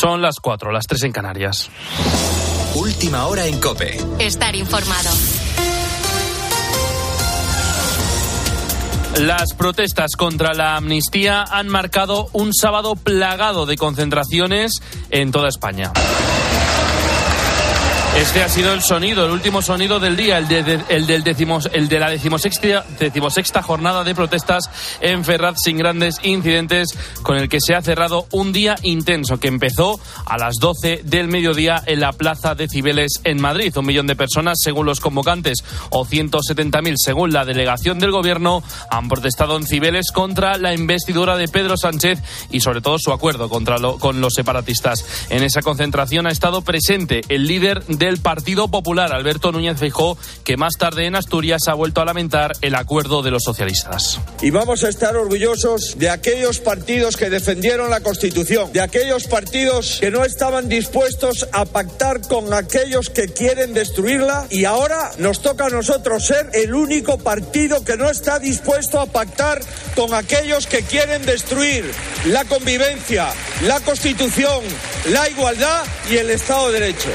Son las 4, las 3 en Canarias. Última hora en Cope. Estar informado. Las protestas contra la amnistía han marcado un sábado plagado de concentraciones en toda España. Este ha sido el sonido, el último sonido del día, el de, el del decimos, el de la decimosexta, decimosexta jornada de protestas en Ferraz sin grandes incidentes, con el que se ha cerrado un día intenso que empezó a las 12 del mediodía en la Plaza de Cibeles en Madrid. Un millón de personas, según los convocantes, o 170.000 según la delegación del gobierno, han protestado en Cibeles contra la investidura de Pedro Sánchez y sobre todo su acuerdo contra lo, con los separatistas. En esa concentración ha estado presente el líder del Partido Popular, Alberto Núñez Feijó, que más tarde en Asturias ha vuelto a lamentar el acuerdo de los socialistas. Y vamos a estar orgullosos de aquellos partidos que defendieron la Constitución, de aquellos partidos que no estaban dispuestos a pactar con aquellos que quieren destruirla y ahora nos toca a nosotros ser el único partido que no está dispuesto a pactar con aquellos que quieren destruir la convivencia, la Constitución, la igualdad y el Estado de Derecho.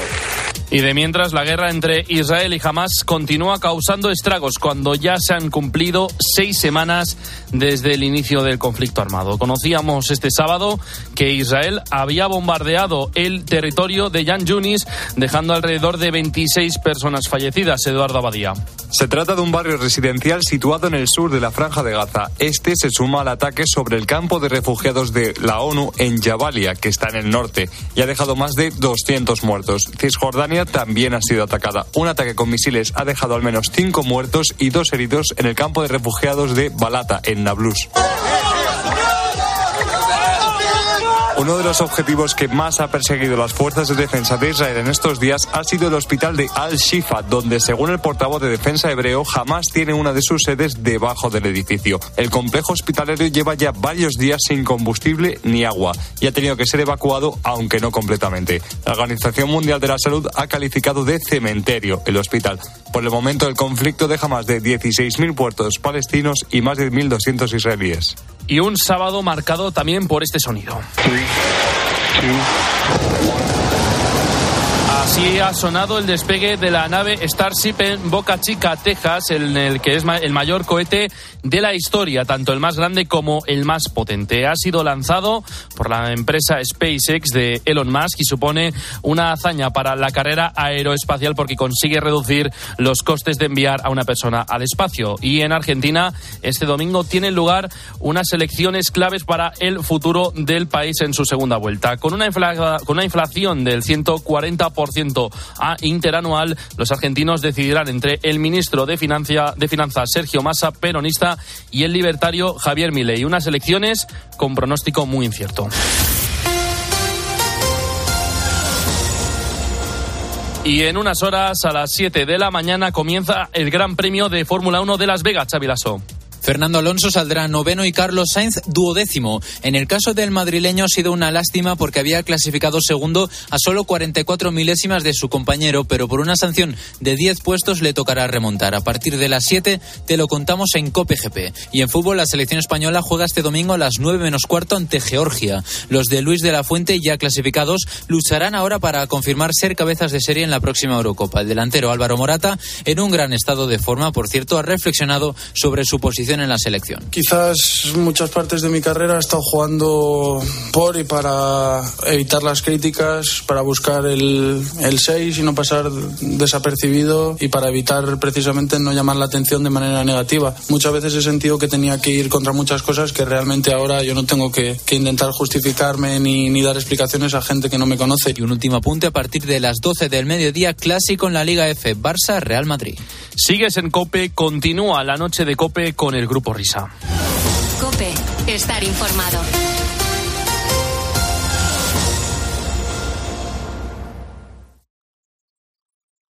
Y de mientras, la guerra entre Israel y Hamas continúa causando estragos cuando ya se han cumplido seis semanas desde el inicio del conflicto armado. Conocíamos este sábado que Israel había bombardeado el territorio de Yan Yunis, dejando alrededor de 26 personas fallecidas. Eduardo Abadía. Se trata de un barrio residencial situado en el sur de la Franja de Gaza. Este se suma al ataque sobre el campo de refugiados de la ONU en Jabalia, que está en el norte, y ha dejado más de 200 muertos. Cisjordania también ha sido atacada. Un ataque con misiles ha dejado al menos cinco muertos y dos heridos en el campo de refugiados de Balata, en Nablus. Uno de los objetivos que más ha perseguido las fuerzas de defensa de Israel en estos días ha sido el hospital de Al-Shifa, donde, según el portavoz de defensa hebreo, jamás tiene una de sus sedes debajo del edificio. El complejo hospitalario lleva ya varios días sin combustible ni agua y ha tenido que ser evacuado, aunque no completamente. La Organización Mundial de la Salud ha calificado de cementerio el hospital. Por el momento, el conflicto deja más de 16.000 puertos palestinos y más de 1.200 israelíes y un sábado marcado también por este sonido. Así ha sonado el despegue de la nave Starship en Boca Chica, Texas, en el que es el mayor cohete de la historia, tanto el más grande como el más potente. Ha sido lanzado por la empresa SpaceX de Elon Musk y supone una hazaña para la carrera aeroespacial porque consigue reducir los costes de enviar a una persona al espacio. Y en Argentina, este domingo tienen lugar unas elecciones claves para el futuro del país en su segunda vuelta. Con una, con una inflación del 140% a interanual, los argentinos decidirán entre el ministro de, Financia, de Finanzas, Sergio Massa, peronista, y el libertario Javier Milei. Unas elecciones con pronóstico muy incierto. Y en unas horas, a las 7 de la mañana, comienza el Gran Premio de Fórmula 1 de Las Vegas, Chavilaso. Fernando Alonso saldrá noveno y Carlos Sainz duodécimo. En el caso del madrileño ha sido una lástima porque había clasificado segundo a solo 44 milésimas de su compañero, pero por una sanción de 10 puestos le tocará remontar. A partir de las 7 te lo contamos en Cope GP. Y en fútbol la selección española juega este domingo a las 9 menos cuarto ante Georgia. Los de Luis de la Fuente ya clasificados lucharán ahora para confirmar ser cabezas de serie en la próxima Eurocopa. El delantero Álvaro Morata, en un gran estado de forma, por cierto, ha reflexionado sobre su posición en la selección? Quizás muchas partes de mi carrera he estado jugando por y para evitar las críticas, para buscar el, el 6 y no pasar desapercibido y para evitar precisamente no llamar la atención de manera negativa. Muchas veces he sentido que tenía que ir contra muchas cosas que realmente ahora yo no tengo que, que intentar justificarme ni, ni dar explicaciones a gente que no me conoce. Y un último apunte a partir de las 12 del mediodía, clásico en la Liga F, Barça-Real Madrid. Sigues en Cope, continúa la noche de Cope con el Grupo Risa. Cope, estar informado.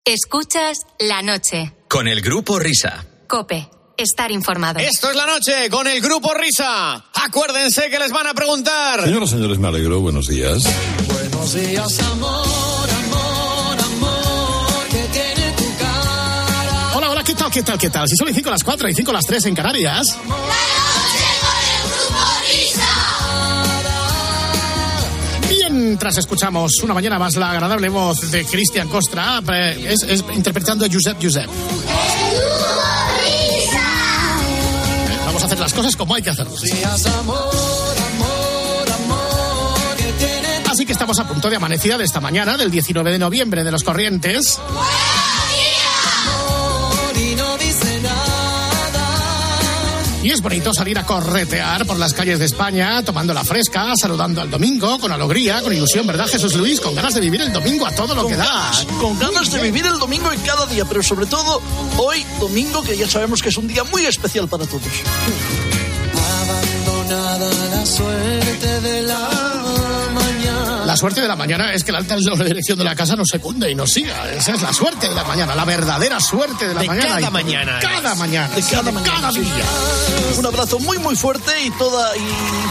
Escuchas la noche. Con el Grupo Risa. Cope, estar informado. Esto es la noche con el Grupo Risa. Acuérdense que les van a preguntar. Señoras, señores, me alegro. Buenos días. Buenos días, amor, amor, ¿qué tal, qué tal, qué tal? Si son las 5 las 4 y 5 las 3 en Canarias. mientras escuchamos una mañana más la agradable voz de Cristian Costra, eh, es, es interpretando a Josep Josep. Eh, Vamos a hacer las cosas como hay que hacerlas. Así que estamos a punto de amanecida de esta mañana, del 19 de noviembre de los Corrientes. Y es bonito salir a corretear por las calles de España, tomando la fresca, saludando al domingo, con alegría, con ilusión, ¿verdad, Jesús Luis? Con ganas de vivir el domingo a todo lo Con que da. ganas, con ganas de vivir el domingo en cada día, pero sobre todo hoy, domingo, que ya sabemos que es un día muy especial para todos. Abandonada la suerte de. La suerte de la mañana es que la alta dirección de la casa nos secunde y nos siga. Esa es la suerte de la mañana, la verdadera suerte de la De mañana. cada mañana. Cada mañana. De cada mañana, cada día. Un abrazo muy muy fuerte y toda y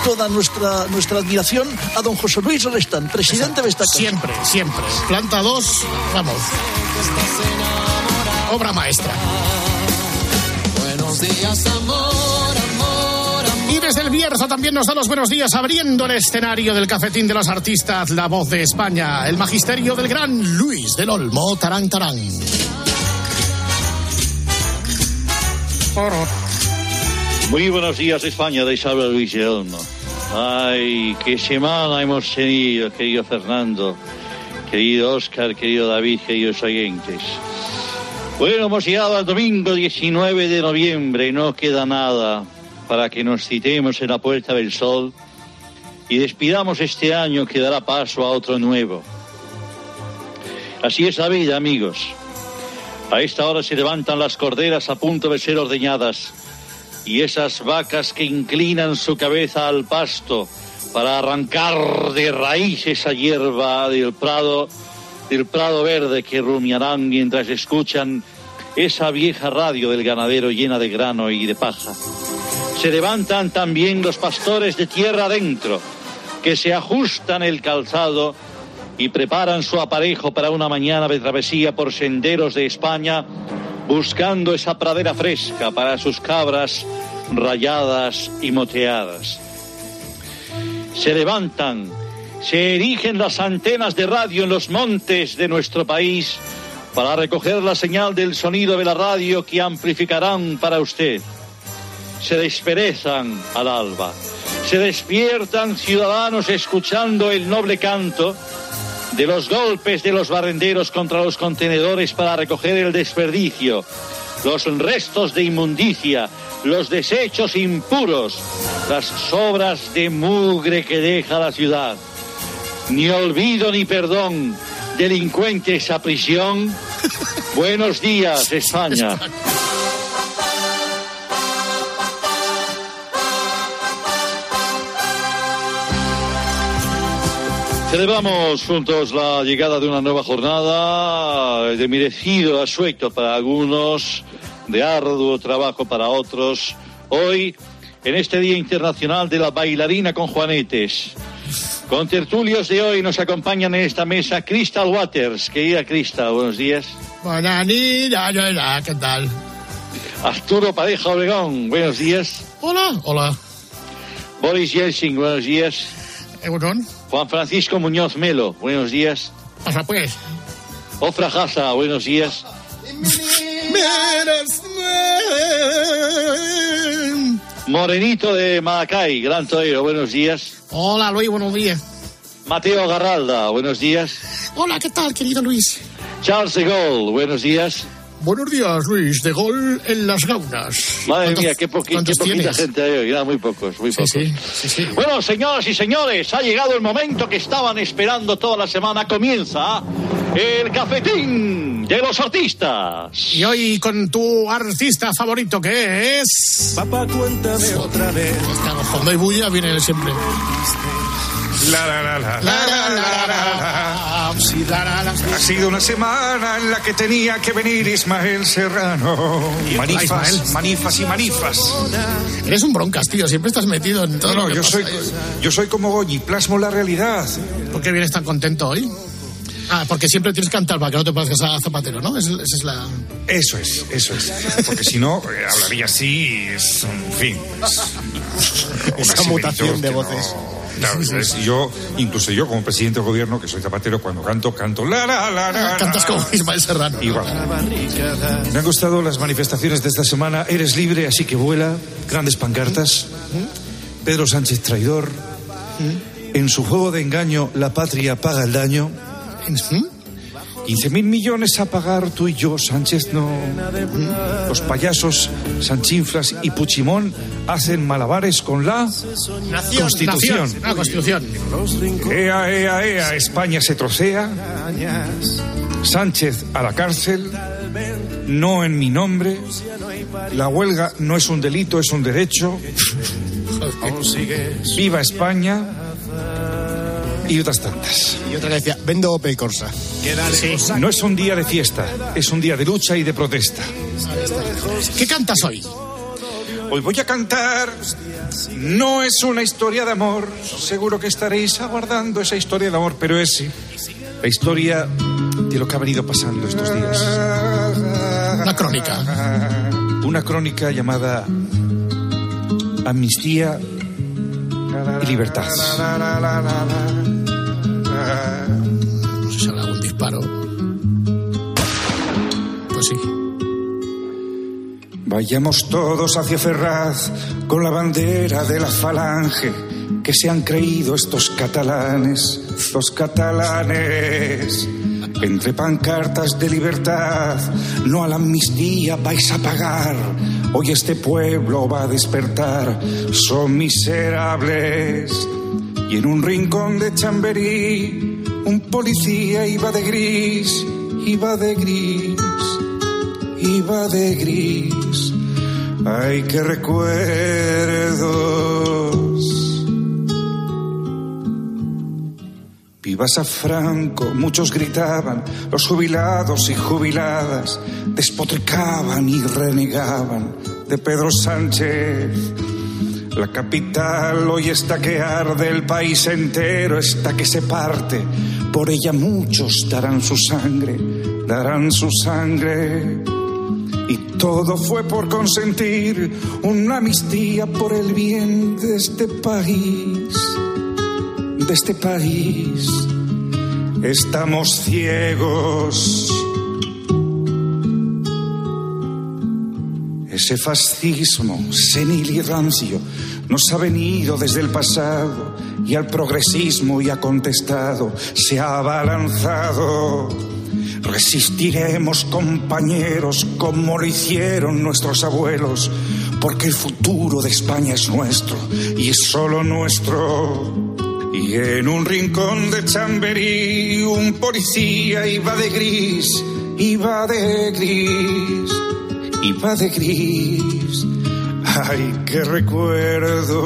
toda nuestra nuestra admiración a don José Luis Restán, presidente de esta casa. Siempre, siempre. Planta 2, vamos. Obra maestra. Buenos días, amor, desde el Bierzo también nos da los buenos días abriendo el escenario del cafetín de los artistas, la voz de España, el magisterio del gran Luis del Olmo, Tarán Tarán. Muy buenos días España, de Isabel Luis de Olmo. Ay, qué semana hemos tenido, querido Fernando, querido Oscar, querido David, queridos oyentes. Bueno, hemos llegado al domingo 19 de noviembre no queda nada para que nos citemos en la Puerta del Sol y despidamos este año que dará paso a otro nuevo. Así es la vida, amigos. A esta hora se levantan las corderas a punto de ser ordeñadas y esas vacas que inclinan su cabeza al pasto para arrancar de raíz esa hierba del prado, del prado verde que rumiarán mientras escuchan esa vieja radio del ganadero llena de grano y de paja. Se levantan también los pastores de tierra adentro, que se ajustan el calzado y preparan su aparejo para una mañana de travesía por senderos de España, buscando esa pradera fresca para sus cabras rayadas y moteadas. Se levantan, se erigen las antenas de radio en los montes de nuestro país para recoger la señal del sonido de la radio que amplificarán para usted. Se desperezan al alba, se despiertan ciudadanos escuchando el noble canto de los golpes de los barrenderos contra los contenedores para recoger el desperdicio, los restos de inmundicia, los desechos impuros, las sobras de mugre que deja la ciudad. Ni olvido ni perdón, delincuentes a prisión. Buenos días, España. Celebramos juntos la llegada de una nueva jornada de merecido asueto para algunos, de arduo trabajo para otros. Hoy, en este Día Internacional de la Bailarina con Juanetes. Con tertulios de hoy nos acompañan en esta mesa Crystal Waters. Querida Crystal, buenos días. Buenas ya, ¿qué tal? Arturo Pareja Obregón, buenos días. Hola, hola. Boris Yeltsin, buenos días. Egunon, Juan Francisco Muñoz Melo, buenos días. pasa pues. Ofra Haza, buenos días. Morenito de Maracay, gran torero, buenos días. Hola, Luis, buenos días. Mateo Garralda, buenos días. Hola, ¿qué tal, querido Luis? Charles de Gaulle, buenos días. Buenos días, Luis, de gol en las gaunas. Madre ¿Cuántos- mía, qué, poqui- qué cuántos poquita tienes? gente hay hoy, nada, muy pocos, muy Sí, pocos. sí, sí, sí. Bueno, señoras y señores, ha llegado el momento que estaban esperando toda la semana. Comienza el cafetín de los artistas. Y hoy con tu artista favorito, que es... Papá, cuéntame otra vez. Cuando hay bulla, viene siempre. Ha sido una semana en la que tenía que venir Ismael Serrano. Manifas, Ismael. manifas y manifas. Eres un broncas, tío. Siempre estás metido en todo No, lo no, que yo pasa. soy, yo soy como Goñi, plasmo la realidad. ¿Por qué vienes tan contento hoy? Ah, porque siempre tienes que cantar para que no te parezcas a Zapatero, ¿no? Es- Esa es la... Eso es, eso es. Porque si no, eh, hablaría así, es, en fin. es una Esa mutación de voces. no- Claro, es- yo, incluso yo como presidente del gobierno, que soy zapatero, cuando canto, canto la la la la. la. Cantas como Ismael Serrano. Igual. Me han gustado las manifestaciones de esta semana. Eres libre, así que vuela. Grandes pancartas. Pedro Sánchez traidor. En su juego de engaño, la patria paga el daño. 15 mil millones a pagar tú y yo, Sánchez no. Los payasos Sanchinflas y Puchimón hacen malabares con la Constitución. Nación. Ah, Constitución. Ea, ea, ea, España se trocea. Sánchez a la cárcel. No en mi nombre. La huelga no es un delito, es un derecho. Viva España. Y otras tantas. Y otra que decía, vendo Opel Corsa. No es un día de fiesta, es un día de lucha y de protesta. ¿Qué cantas hoy? Hoy voy a cantar. No es una historia de amor. Seguro que estaréis aguardando esa historia de amor, pero es sí, la historia de lo que ha venido pasando estos días. Una crónica. Una crónica llamada Amnistía y Libertad. No sé si habrá algún disparo. Pues sí. Vayamos todos hacia Ferraz con la bandera de la falange que se han creído estos catalanes, los catalanes. Entre pancartas de libertad, no a la amnistía vais a pagar. Hoy este pueblo va a despertar, son miserables. Y en un rincón de Chamberí, un policía iba de gris, iba de gris iba de gris. Ay, qué recuerdos. Vivas a Franco, muchos gritaban, los jubilados y jubiladas despotricaban y renegaban de Pedro Sánchez. La capital hoy está que arde, el país entero está que se parte. Por ella muchos darán su sangre, darán su sangre. Y todo fue por consentir una amnistía por el bien de este país, de este país. Estamos ciegos. Ese fascismo senil y rancio nos ha venido desde el pasado y al progresismo y ha contestado, se ha abalanzado. Resistiremos, compañeros, como lo hicieron nuestros abuelos, porque el futuro de España es nuestro y es solo nuestro. Y en un rincón de Chamberí, un policía iba de gris, iba de gris, iba de gris. Ay, qué recuerdos.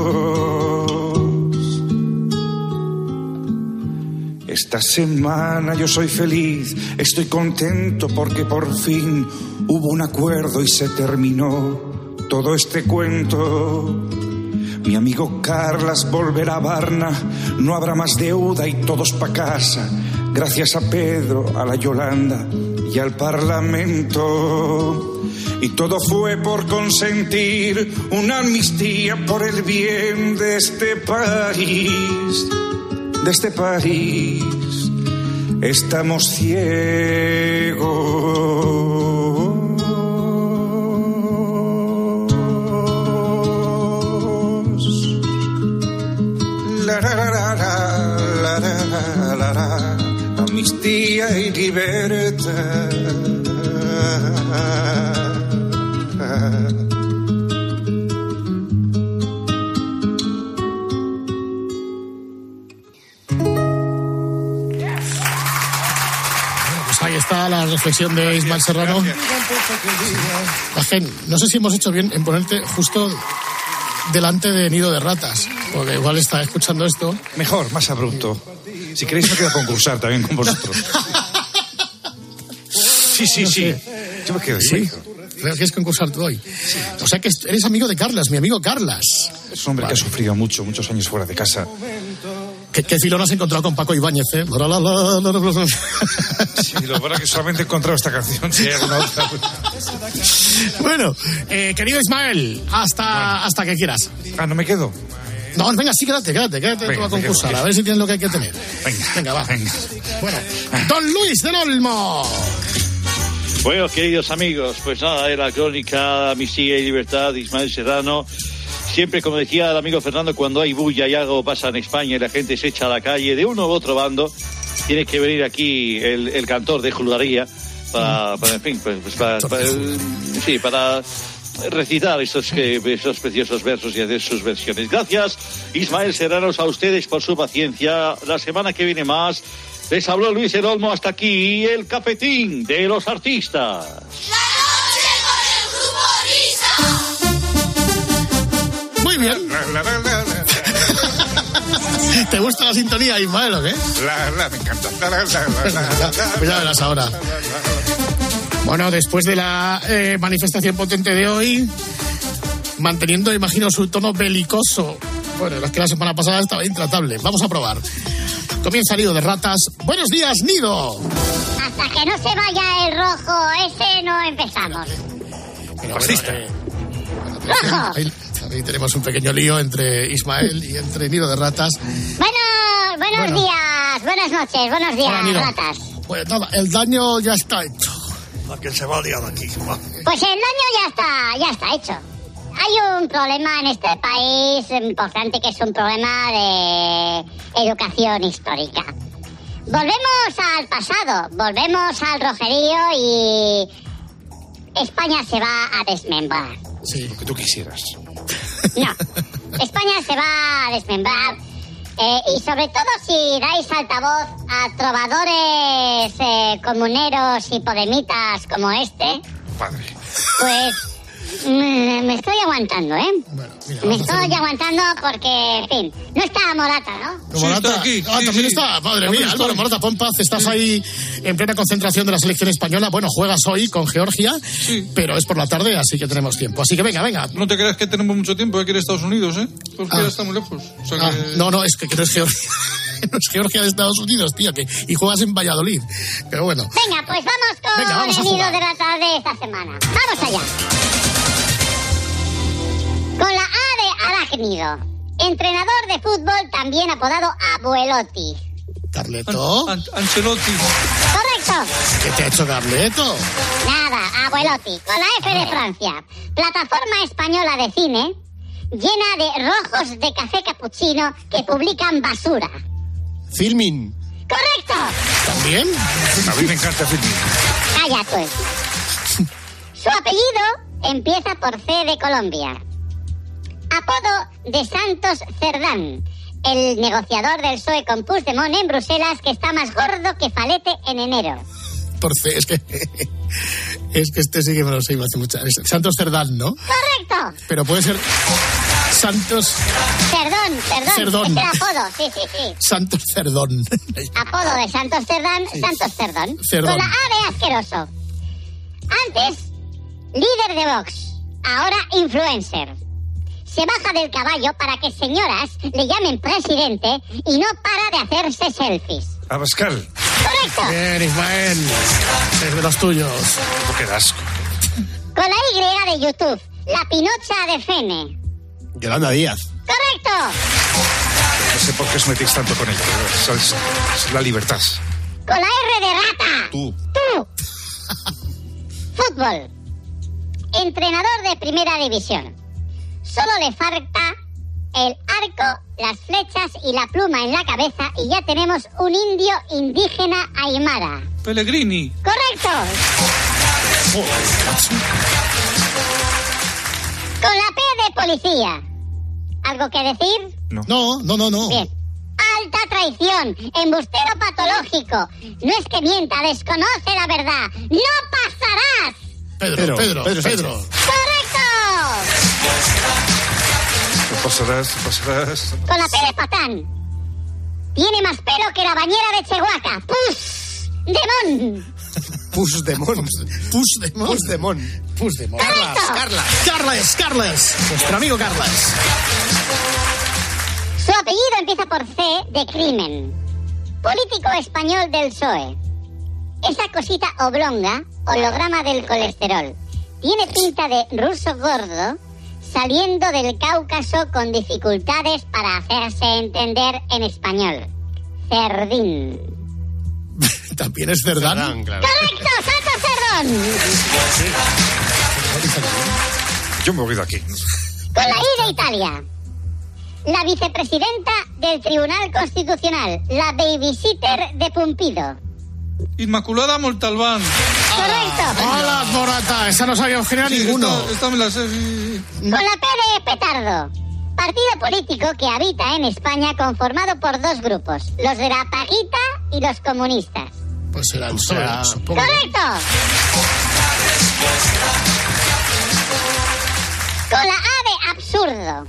Esta semana yo soy feliz, estoy contento porque por fin hubo un acuerdo y se terminó todo este cuento. Mi amigo Carlas volverá a Varna, no habrá más deuda y todos pa' casa, gracias a Pedro, a la Yolanda y al Parlamento. Y todo fue por consentir una amnistía por el bien de este país, de este país. Estamos ciegos. Amnistía y libertad. Pues ahí está la reflexión de Ismael Serrano. Gajen, no sé si hemos hecho bien en ponerte justo delante de Nido de Ratas, porque igual está escuchando esto. Mejor, más abrupto. Si queréis me quedo a concursar también con vosotros. Sí, sí, sí. Yo me quedo Sí. ahí. Creo que es concursar tú hoy. O sea que eres amigo de Carlas, mi amigo Carlas. Es un hombre que ha sufrido mucho, muchos años fuera de casa. ¿Qué, qué filón has encontrado con Paco Ibáñez, eh? La, la, la. Sí, lo bueno es que solamente he encontrado esta canción. Si hay alguna otra. Bueno, eh, querido Ismael, hasta, hasta que quieras. Ah, no me quedo. No, venga, sí, quédate, quédate, quédate Venga, tú a concursar, a ver si tienes lo que hay que tener. Venga, Venga, va. Bueno, Don Luis del Olmo. Bueno, queridos amigos, pues nada, era crónica Amnistía y Libertad de Ismael Serrano. Siempre, como decía el amigo Fernando, cuando hay bulla y algo pasa en España y la gente se echa a la calle de uno u otro bando, tiene que venir aquí el, el cantor de Jularía para, para, en fin, pues, pues para, para- sí, para recitar estos, estos preciosos versos y hacer sus versiones. Gracias, Ismael Serranos, a ustedes por su paciencia. La semana que viene más. Les habló Luis El Olmo hasta aquí el cafetín de los artistas. Muy bien. ¿Te gusta la sintonía, Ismael, o qué? La, la, me encanta. La, la, la, la, la, la, la, Pues ya verás ahora. Bueno, después de la eh, manifestación potente de hoy, manteniendo, imagino, su tono belicoso. Bueno, es que la semana pasada estaba intratable. Vamos a probar. Comienza Nido de Ratas. Buenos días, Nido. Hasta que no se vaya el rojo ese, no empezamos. Fascista. ¡Rojo! Ahí, ahí tenemos un pequeño lío entre Ismael y entre Nido de Ratas. Bueno, buenos Bueno. días, buenas noches, buenos días, Hola, ratas. Pues nada, el daño ya está hecho. Que se va a liar aquí. Pues el daño ya está, ya está hecho. Hay un problema en este país importante que es un problema de educación histórica. Volvemos al pasado, volvemos al rojerío y España se va a desmembrar. Sí. Lo que tú quisieras. No, España se va a desmembrar. Eh, y sobre todo si dais altavoz a trovadores eh, comuneros y podemitas como este, Padre. pues mm, me estoy aguantando, ¿eh? me estoy aguantando porque, en fin, no está Morata, ¿no? Morata. Ah, también está. Madre mía, Álvaro Morata, pon paz. Estás ahí en plena concentración de la selección española. Bueno, juegas hoy con Georgia, pero es por la tarde, así que tenemos tiempo. Así que venga, venga. No te creas que tenemos mucho tiempo aquí en Estados Unidos, ¿eh? Porque Ah. ya está muy lejos. O sea Ah, que- no, no, es que, que no es Georgia. No es Georgia de Estados Unidos, tío, que, y juegas en Valladolid. Pero bueno. Venga, pues vamos con Venga, vamos a el nido de la tarde esta semana. ¡Vamos allá! Con la A de arácnido. Entrenador de fútbol también apodado Abuelotti. ¿Carleto? Ancelotti. Correcto. ¿Qué te ha hecho Carleto? Nada, Abuelotti. Con la F de Francia. Plataforma española de cine llena de rojos de café capuchino que publican basura. Filmin. ¡Correcto! ¿También? A mí me encanta filming. Calla, pues. Su apellido empieza por C de Colombia. Apodo de Santos Cerdán, el negociador del PSOE con Puigdemont en Bruselas que está más gordo que falete en enero. Por C, es que. Es que este sí que me lo sé, hace mucha. es Santos Cerdán, ¿no? ¡Correcto! Pero puede ser Santos. Perdón, perdón. Cerdón. Es el apodo, sí, sí, sí. Santos Cerdón. Apodo de Santos Cerdán, Santos Cerdón. Cerdón. Con la A de asqueroso. Antes, líder de Vox. Ahora influencer. Se baja del caballo para que señoras le llamen presidente y no para de hacerse selfies. Abascal. Correcto. Bien, Ismael. Es de los tuyos. Qué asco. Con la Y de YouTube. La pinocha de Fene. Yolanda Díaz. Correcto. No sé por qué os metéis tanto con ella. Es, es la libertad. Con la R de rata. Tú. Tú. Fútbol. Entrenador de primera división. Solo le falta el arco, las flechas y la pluma en la cabeza y ya tenemos un indio indígena aymara. Pellegrini. ¡Correcto! Con la P de policía. ¿Algo que decir? No, no, no, no. Bien. Alta traición, embustero patológico. No es que mienta, desconoce la verdad. ¡No pasarás! Pedro, Pedro, Pedro, Pedro. ¡Correcto! Pasarás, pasarás. Con la P de patán. Tiene más pelo que la bañera de Chihuahua. ¡Pus! ¡Demón! Pusdemon. Pusdemon. Pusdemon. Pusdemon. ¡Correcto! Carlas, Carles, Carles. Nuestro amigo Carles. Su apellido empieza por C de crimen. Político español del PSOE. Esa cosita oblonga, holograma del colesterol. Tiene pinta de ruso gordo, saliendo del Cáucaso con dificultades para hacerse entender en español. Cerdín. También es Cerdán. ¡Correcto! ¡Santo Cerdón! Yo me voy de aquí. Con la I de Italia. La vicepresidenta del Tribunal Constitucional, la babysitter de Pumpido. Inmaculada Montalbán. Correcto. ¡Hola, Morata! Esa no sabía generar Sí, ninguno. Esta, esta me la sé. sí, sí. Con la P de Petardo. Partido político que habita en España conformado por dos grupos, los de la paguita y los comunistas. Pues será el PSOE, supongo. ¡Correcto! Con la A de absurdo.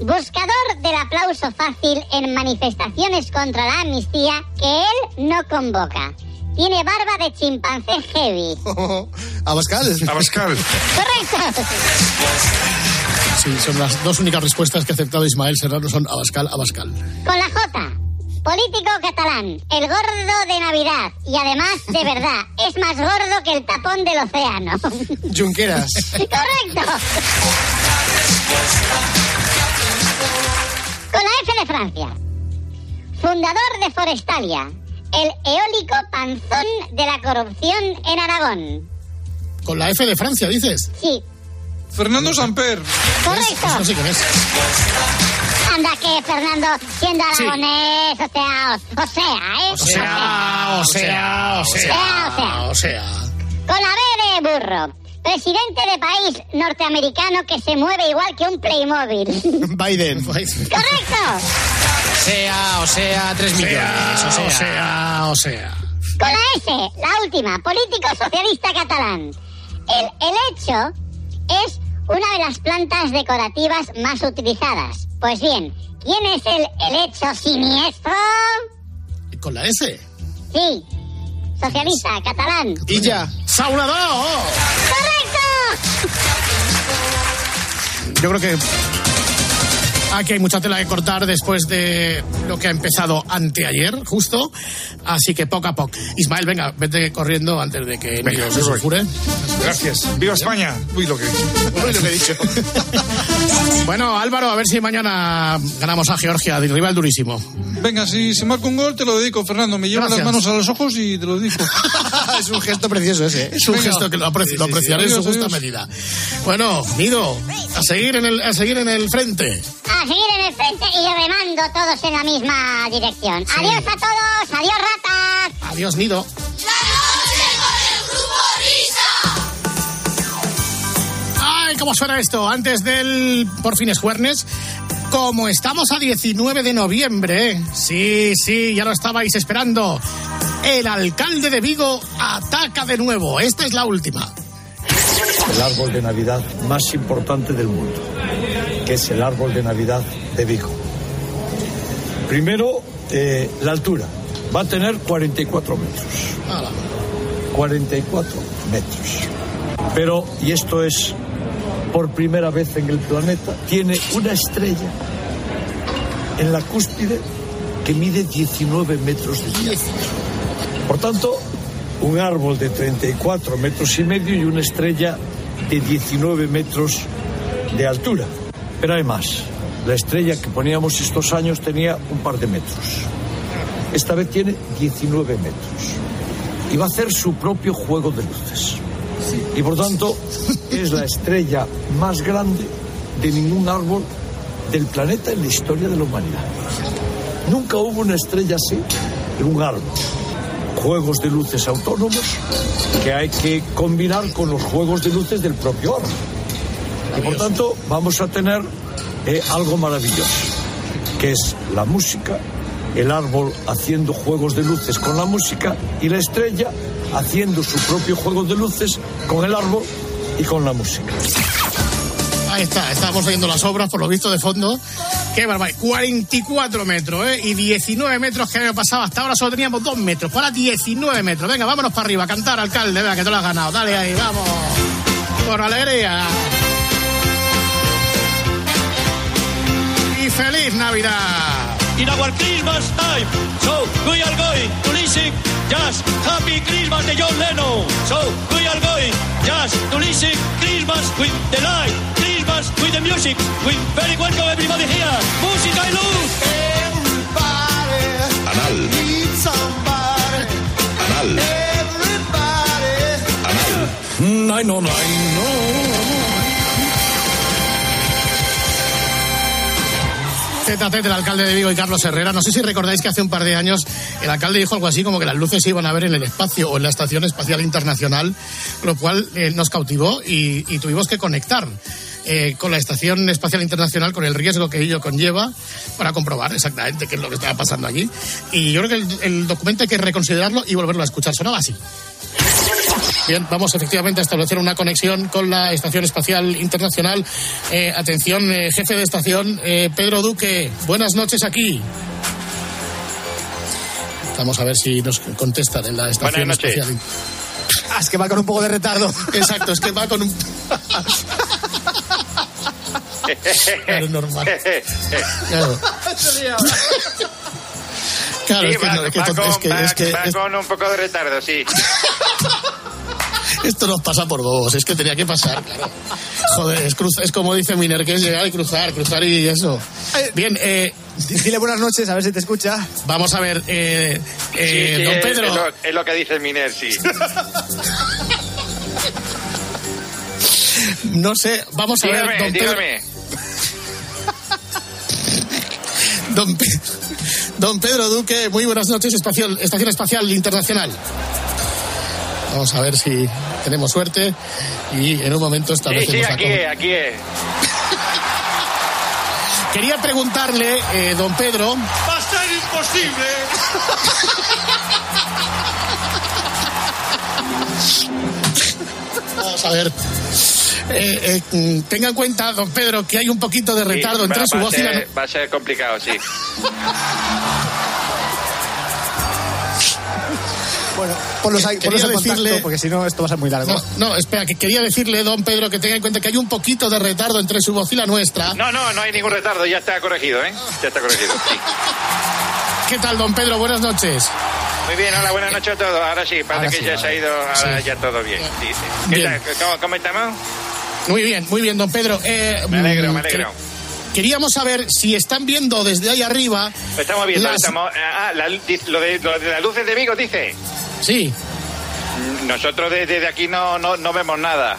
Buscador del aplauso fácil en manifestaciones contra la amnistía que él no convoca. Tiene barba de chimpancé heavy. Abascal. Abascal. ¡Correcto! Sí, son las dos únicas respuestas que ha aceptado Ismael Serrano son Abascal, Abascal. Con la J. Político catalán, el gordo de Navidad. Y además, de verdad, es más gordo que el tapón del océano. Junqueras. ¡Correcto! Con la F de Francia. Fundador de Forestalia. El eólico panzón de la corrupción en Aragón. Con la F de Francia, dices. Sí, Fernando Samper. correcto. No sé quién es. Anda que Fernando, siendo Sí. aragonés, o sea, o, o sea, ¿eh? O sea, o sea, o sea, o sea. Con la B de burro. Presidente de país norteamericano que se mueve igual que un Playmobil. Biden. ¡Correcto! Sea, o sea, tres millones. O sea, o sea, o sea. Con la S, la última, político socialista catalán. El helecho es una de las plantas decorativas más utilizadas. Pues bien, ¿quién es el helecho siniestro? Con la S. Sí, socialista, catalán. Y ya. ¡Saulador! ¡Correcto! Yo creo que aquí hay mucha tela que cortar después de lo que ha empezado anteayer, justo. Así que poco a poco. Ismael, venga, vete corriendo antes de que Venga, se. Gracias. ¡Viva España! Uy, lo que... Uy, lo que he dicho. Bueno, Álvaro, a ver si mañana ganamos a Georgia, de rival durísimo. Venga, si se marca un gol, te lo dedico, Fernando. Me llevo Gracias. las manos a los ojos y te lo dedico. es un gesto precioso ese. ¿eh? Es un Venga. gesto que lo, apreci- Sí, lo sí, sí. apreciaré en su justa adiós. medida. Bueno, Nido, a seguir en el, a seguir en el frente. A seguir en el frente y remando todos en la misma dirección. Adiós a todos, adiós ratas. Adiós, Nido. ¡Ay, cómo suena esto! Antes del por fin es jueves, como estamos a 19 de noviembre, ¿eh? sí, sí, ya lo estabais esperando. El alcalde de Vigo ataca de nuevo. Esta es la última. el árbol de Navidad más importante del mundo, que es el árbol de Navidad de Vigo. Primero, eh, la altura. Va a tener 44 metros. 44 metros. Pero, y esto es por primera vez en el planeta, tiene una estrella en la cúspide que mide 19 metros de diámetro. Por tanto, un árbol de 34 metros y medio y una estrella de 19 metros de altura. Pero hay más. La estrella que poníamos estos años tenía un par de metros. Esta vez tiene 19 metros. Y va a hacer su propio juego de luces. Y por tanto, es la estrella más grande de ningún árbol del planeta en la historia de la humanidad. Nunca hubo una estrella así en un árbol. Juegos de luces autónomos que hay que combinar con los juegos de luces del propio árbol. Y por tanto, vamos a tener eh, algo maravilloso, que es la música, el árbol haciendo juegos de luces con la música y la estrella haciendo su propio juego de luces con el árbol y con la música. Ahí está, estábamos viendo las obras, por lo visto, de fondo. Qué barbaridad. 44 metros, ¿eh? Y 19 metros que había pasado. Hasta ahora solo teníamos 2 metros. Para 19 metros. Venga, vámonos para arriba. Cantar, alcalde. Venga, que te lo has ganado. Dale ahí, vamos. Con alegría. Y feliz Navidad. in our Christmas time. So we are going to listen just Happy Christmas de John Lennon. So we are going just to listen Christmas with the light, Christmas with the music. We very welcome everybody here. Música y luz. Anal. Anal. Anal. Nine, no, nine, ZT del alcalde de Vigo y Carlos Herrera. No sé si recordáis que hace un par de años el alcalde dijo algo así como que las luces se iban a ver en el espacio o en la Estación Espacial Internacional, lo cual eh, nos cautivó y, tuvimos que conectar. eh, con la Estación Espacial Internacional, con el riesgo que ello conlleva, para comprobar exactamente qué es lo que estaba pasando allí. Y yo creo que el documento hay que reconsiderarlo y volverlo a escuchar. Sonaba así. Bien, vamos efectivamente a establecer una conexión con la Estación Espacial Internacional. Eh, atención, eh, jefe de estación, eh, Pedro Duque, buenas noches aquí. Vamos a ver si nos contestan en la Estación Buenas noches. Espacial. Ah, es que va con un poco de retardo. Exacto, es que va con un... Claro, normal. Claro. Claro, Sí, es que, va, no, es que va con, es que- va- es que va es- con un poco de retardo, sí. esto nos pasa por bobos, es que tenía que pasar, claro. Joder, es, cruz- es como dice Miner, que es llegar y cruzar, cruzar y eso. Bien, eh, Dile buenas noches, a ver si te escucha. vamos a ver, eh, eh, Sí, sí, don es- Pedro. Es lo, es lo que dice Miner, sí. No sé, vamos a ver, dígame, don Pedro. dígame. Don, Pe- don Pedro Duque, muy buenas noches, Espacial- Estación Espacial Internacional. Vamos a ver si tenemos suerte y en un momento Sí, sí, establecemos la aquí es, aquí es. Quería preguntarle, eh, don Pedro, Va a ser imposible. vamos a ver. Eh, eh, mm, tenga en cuenta, don Pedro, que hay un poquito de retardo Sí, entre su voz y la. va a ser complicado, sí. Bueno, Quería ponlos en contacto, decirle- porque si no, esto va a ser muy largo. No, no, espera, que quería decirle, don Pedro, que tenga en cuenta que hay un poquito de retardo entre su voz y la nuestra. No, no, no hay ningún retardo, ya está corregido, ¿eh? Ya está corregido, sí. ¿Qué tal, don Pedro? Buenas noches. Muy bien, hola, buenas noches a todos. Ahora sí, parece Ahora que sí, ya se ha ido, ahora Sí. ya todo bien. Sí, sí. ¿Qué Bien. tal? ¿Cómo, cómo estamos? Muy bien, muy bien, don Pedro. Eh, Me alegro, mm, me alegro. que- Queríamos saber si están viendo desde ahí arriba. Lo estamos viendo, las- estamos... Ah, la- lo, de, lo de las luces de Vigo, dice. Sí, Nosotros desde aquí no, no, no vemos nada.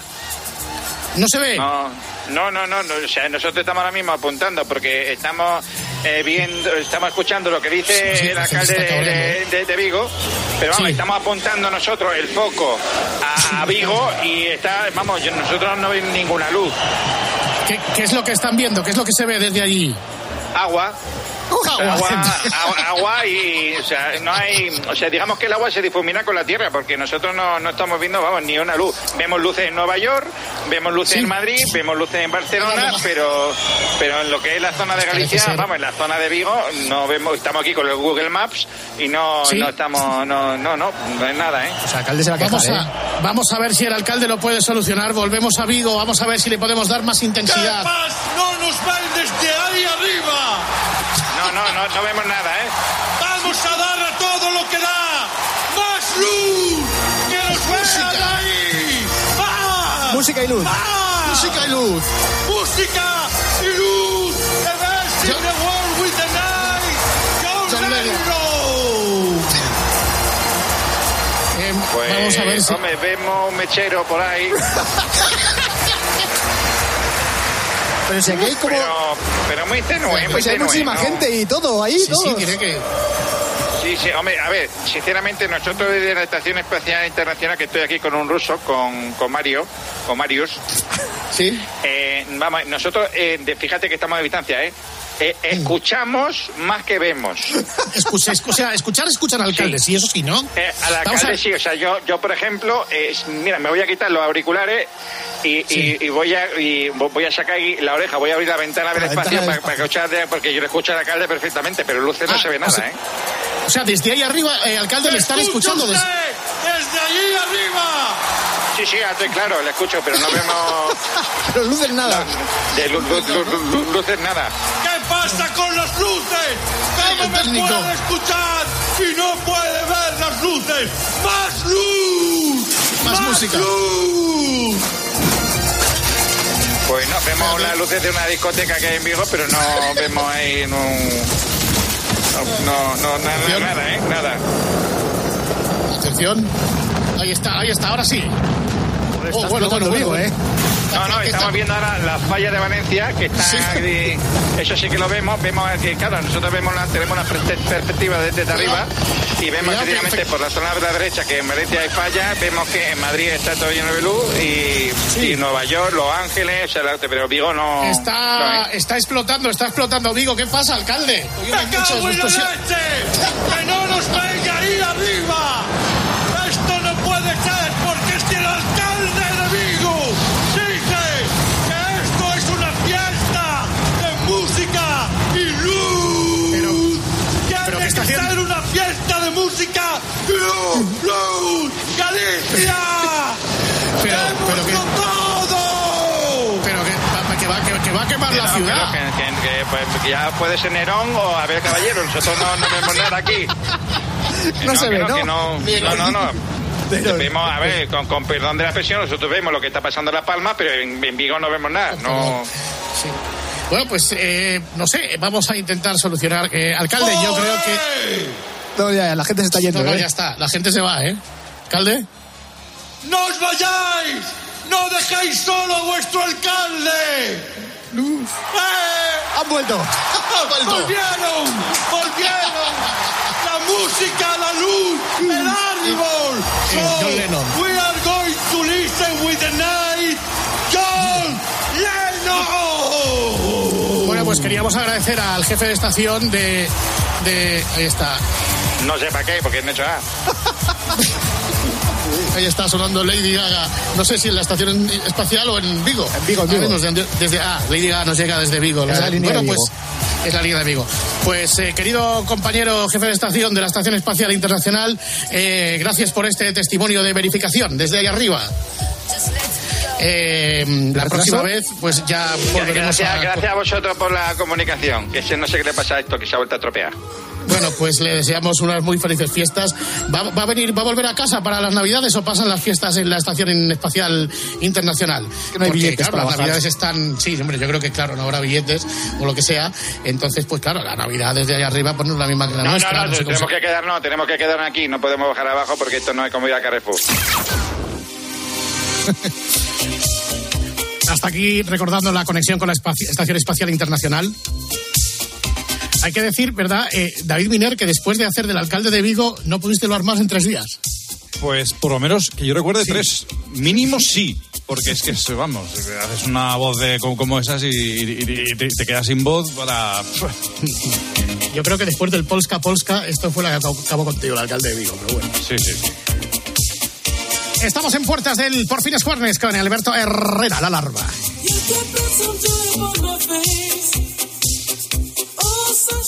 no se ve. No, no, no, no, no, o sea, nosotros estamos ahora mismo apuntando porque estamos eh, viendo, estamos escuchando lo que dice Sí, sí, el alcalde está de, cabreando. de- de Vigo, pero vamos, Sí. estamos apuntando nosotros el foco a, a Vigo y está, vamos, nosotros no vemos ninguna luz. ¿Qué, qué es lo que están viendo? ¿Qué es lo que se ve desde allí? Agua. Agua. Agua, y, o sea, no hay, o sea, digamos que el agua se difumina con la tierra, porque nosotros no, no estamos viendo, vamos, ni una luz. Vemos luces en Nueva York, vemos luces Sí. en Madrid, vemos luces en Barcelona, pero, pero en lo que es la zona de Galicia, vamos, en la zona de Vigo, no vemos, estamos aquí con el Google Maps y no, Sí. no estamos, no, no, no, no es nada, ¿eh? O sea, alcalde se va Vamos a, vamos a ver si el alcalde lo puede solucionar. Volvemos a Vigo, vamos a ver si le podemos dar más ¿Qué intensidad. más no nos ven desde ahí arriba? No, no, vemos nada, ¿eh? Vamos a dar a todo lo que da. ¡Más luz! ¡Que nos vean ahí! ¡Más! Música y luz. ¡Más! Música y luz. ¡Música y luz! ¡The best in the world with the night! ¡John Lennon. Lennon! Eh, Pues, vamos a ver si. hombre, vemos un mechero por ahí. Pero si aquí hay como. Pero, pero muy tenue, muy Pues hay muchísima ¿no? gente y todo ahí, Sí, sí, todos. diré que. Sí, sí, hombre, a ver, sinceramente nosotros desde la Estación Espacial Internacional, que estoy aquí con un ruso, con, con Mario, con Marius, Sí. eh, vamos, nosotros, eh, de- fíjate que estamos a distancia, ¿eh? Eh, escuchamos más que vemos. Escucha, escu- o sea, escuchar, escuchar al alcalde, sí, eso sí, ¿no? Eh, al a- alcalde sí, o sea, yo, yo por ejemplo, eh, mira, me voy a quitar los auriculares y, Sí. y, y voy a y voy a sacar ahí la oreja, voy a abrir la ventana del La espacio ventana para, del para escuchar, de- porque yo le escucho al alcalde perfectamente, pero luces no Ah, se ve o nada, sea, ¿eh? O sea, desde ahí arriba, eh, alcalde, le están escuchando. ¡Escucha des- desde allí arriba! Sí, sí, estoy claro, le escucho, pero no vemos Pero luces nada. de lu- lu- lu- lu- luces nada. ¿Qué pasa con las luces? ¿Cómo me técnico. puede escuchar y no puede ver las luces? ¡Más luz! Más música. luz! Pues no, vemos las luces de una discoteca que hay en Vigo, pero no vemos ahí en un... No, no, no, nada, nada, ¿eh? Nada. Atención. Ahí está, ahí está, ahora sí. Oh, bueno, bueno, bueno, ¿eh? No, no, estamos viendo ahora la falla de Valencia, que está ahí, eso sí que lo vemos, vemos que, claro, nosotros vemos la- tenemos una perspectiva desde arriba y vemos efectivamente por la zona de la derecha que en Valencia hay falla, vemos que en Madrid está todo lleno de luz y, y Nueva York, Los Ángeles, o sea, la- pero Vigo no... Está, no, está explotando, está explotando Vigo. ¿Qué pasa, alcalde? Hoy ¡Me muchas cago en la discusiones. leche! ¡Que no nos venga ahí que, la No, ciudad. que, que- que, pues, ya puede ser Nerón o Abel Caballero, nosotros no, no vemos nada aquí. No se ve, ¿no? que no, no, no, no. Pero- Vemos, a ver, con, con perdón de la expresión, nosotros vemos lo que está pasando en La Palma, pero en, en Vigo no vemos nada. No, Sí. Bueno, pues eh, no sé, vamos a intentar solucionar. Eh, alcalde, yo creo que. No, ya, la gente se está yendo. No, no, ¿eh? ya está, la gente se va, ¿eh? Alcalde. ¡No os vayáis! ¡No dejéis solo a vuestro alcalde! ¡Eh! Han vuelto. ¡Volvieron! ¡Volvieron! ¡La música, la luz, el árbol! John Lennon. we are going to listen with the night, John Lennon! Bueno, pues queríamos agradecer al jefe de estación de. de ahí está. no sé para qué, porque no he hecho nada. Ahí está sonando Lady Gaga. No sé si en la estación espacial o en Vigo. En Vigo, en Vigo. Ah, desde, desde- ah, Lady Gaga nos llega desde Vigo. Es la línea bueno, de pues es la línea de Vigo. Pues eh, querido compañero jefe de estación de la Estación Espacial Internacional, eh, gracias por este testimonio de verificación desde ahí arriba. Eh, la próxima vez, pues ya volveremos Gracias, a. gracias a vosotros por la comunicación, que no sé qué le pasa a esto, que se ha vuelto a tropear. Bueno, pues le deseamos unas muy felices fiestas. ¿Va, va a venir, va a volver a casa para las Navidades o pasan las fiestas en la Estación Espacial Internacional? que no hay Porque, billetes claro, para las bajar. Navidades están, sí, hombre, yo creo que claro, no habrá billetes o lo que sea. Entonces, pues claro, la Navidad desde allá arriba pues no es la misma que la No, no, nuestra. no, no sé cómo tenemos que quedarnos, tenemos que quedarnos aquí, no podemos bajar abajo porque esto no es como ir a Carrefour. Hasta aquí recordando la conexión con la Estación Espacial Internacional. Hay que decir, ¿verdad, eh, David Miner, que después de hacer del alcalde de Vigo no pudiste lo más en tres días? Pues por lo menos que yo recuerde tres. Mínimo sí. Porque es que, vamos, haces una voz de como, como esas y, y- y te, te quedas sin voz para... Yo creo que después del Polska Polska, esto fue la que acabó- acabó contigo, el alcalde de Vigo, pero bueno. Sí, sí, sí. Estamos en puertas del Por Fines Juernes con Alberto Herrera, la larva.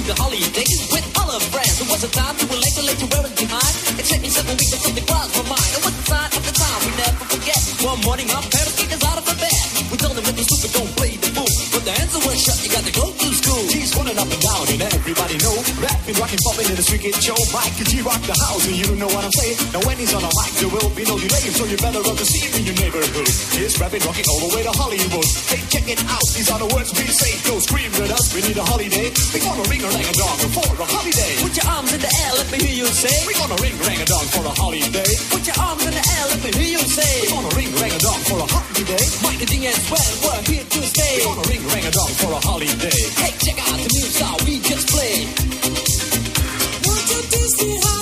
when we holiday with all our friends. It was a time to relate to let you wear it behind. It took me several weeks to something crossed my mind. It was the sign of the time we never forget. One morning our parents kicked us out of the bed. We told them that the stupid don't play the fool. But the answer was shut, you got to go to school. G's running up and down and everybody know. Rapping, rocking, popping in the street kid show. Mike and G rock the house and you don't know what I'm saying. Now when he's on a mic there will be no delay. So you better run the scene in your neighborhood. He's rapping, rocking all the way to Hollywood. Check it out. These are the words we say. Go scream with us. We need a holiday. We gonna ring a rang a dong for a holiday. Put your arms in the air. Let me hear you say. We gonna ring rang a dong for a holiday. Put your arms in the air. Let me hear you say. We gonna ring rang a dong for a holiday. Mike the Ding as well. We're here to stay. We gonna ring rang a dong for a holiday. Hey, check out the new style we just played. Want you to see how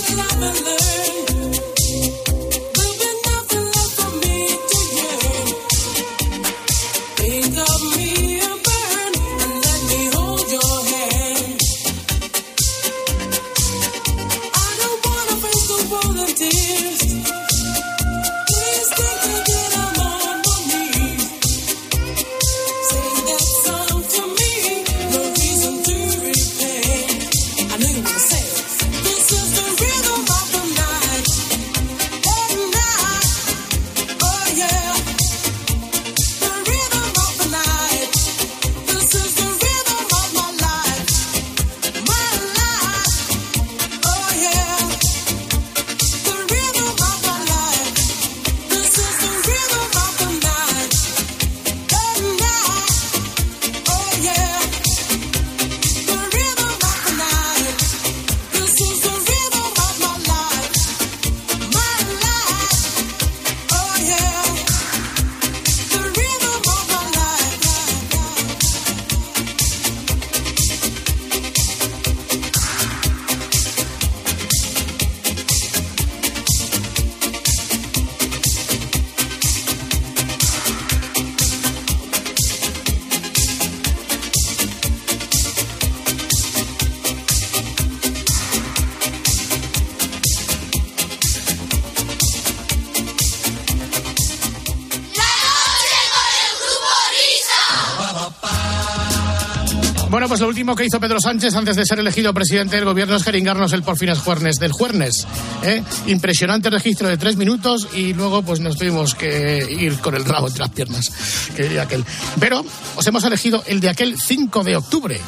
lo último que hizo Pedro Sánchez antes de ser elegido presidente del gobierno es jeringarnos el por fines juernes del juernes. ¿eh? Impresionante registro de tres minutos y luego pues nos tuvimos que ir con el rabo entre las piernas, que aquel. Pero os hemos elegido el de aquel 5 de octubre.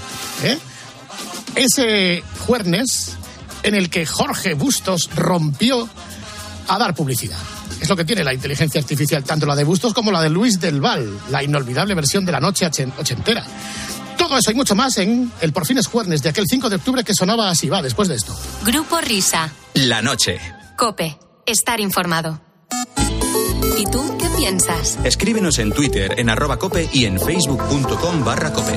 ¿eh? Ese juernes en el que Jorge Bustos rompió a dar publicidad. Es lo que tiene la inteligencia artificial, tanto la de Bustos como la de Luis del Val, la inolvidable versión de la noche ochen- ochentera. Todo eso y mucho más en el Por fines Juernes de aquel 5 de octubre que sonaba así. Va, después de esto. Grupo Risa. La noche. Cope. Estar informado. ¿Y tú qué piensas? Escríbenos en Twitter en arroba cope y en facebook.com barra cope.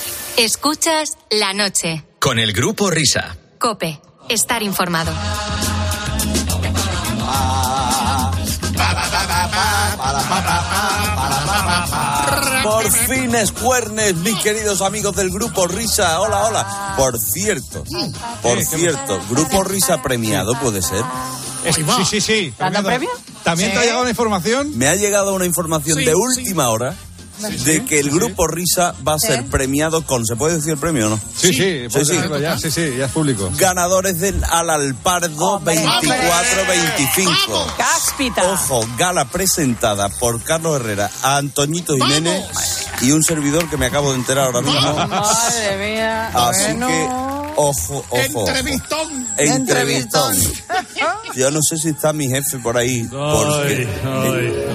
Escuchas La Noche. Con el grupo Risa. Cope. Estar informado. Por fin es jueves, mis queridos amigos del Grupo Risa. Hola, hola. Por cierto, por cierto, Grupo Risa premiado puede ser. Sí, sí, sí. ¿Tanta También- ¿También te ha llegado una información? Me ha llegado una información de última hora de que el Grupo Risa va a ser premiado con, ¿se puede decir el premio o no? Sí, sí, sí. ya, sí, sí, ya es público. Ganadores del Alalpardo 24-25. ¡Cáspita! Ojo, gala presentada por Carlos Herrera, a Antoñito Jiménez y un servidor que me acabo de enterar ahora mismo. Madre mía. Así bueno. que, ojo, ojo. Entrevistón. Entrevistón. Yo no sé si está mi jefe por ahí. Porque,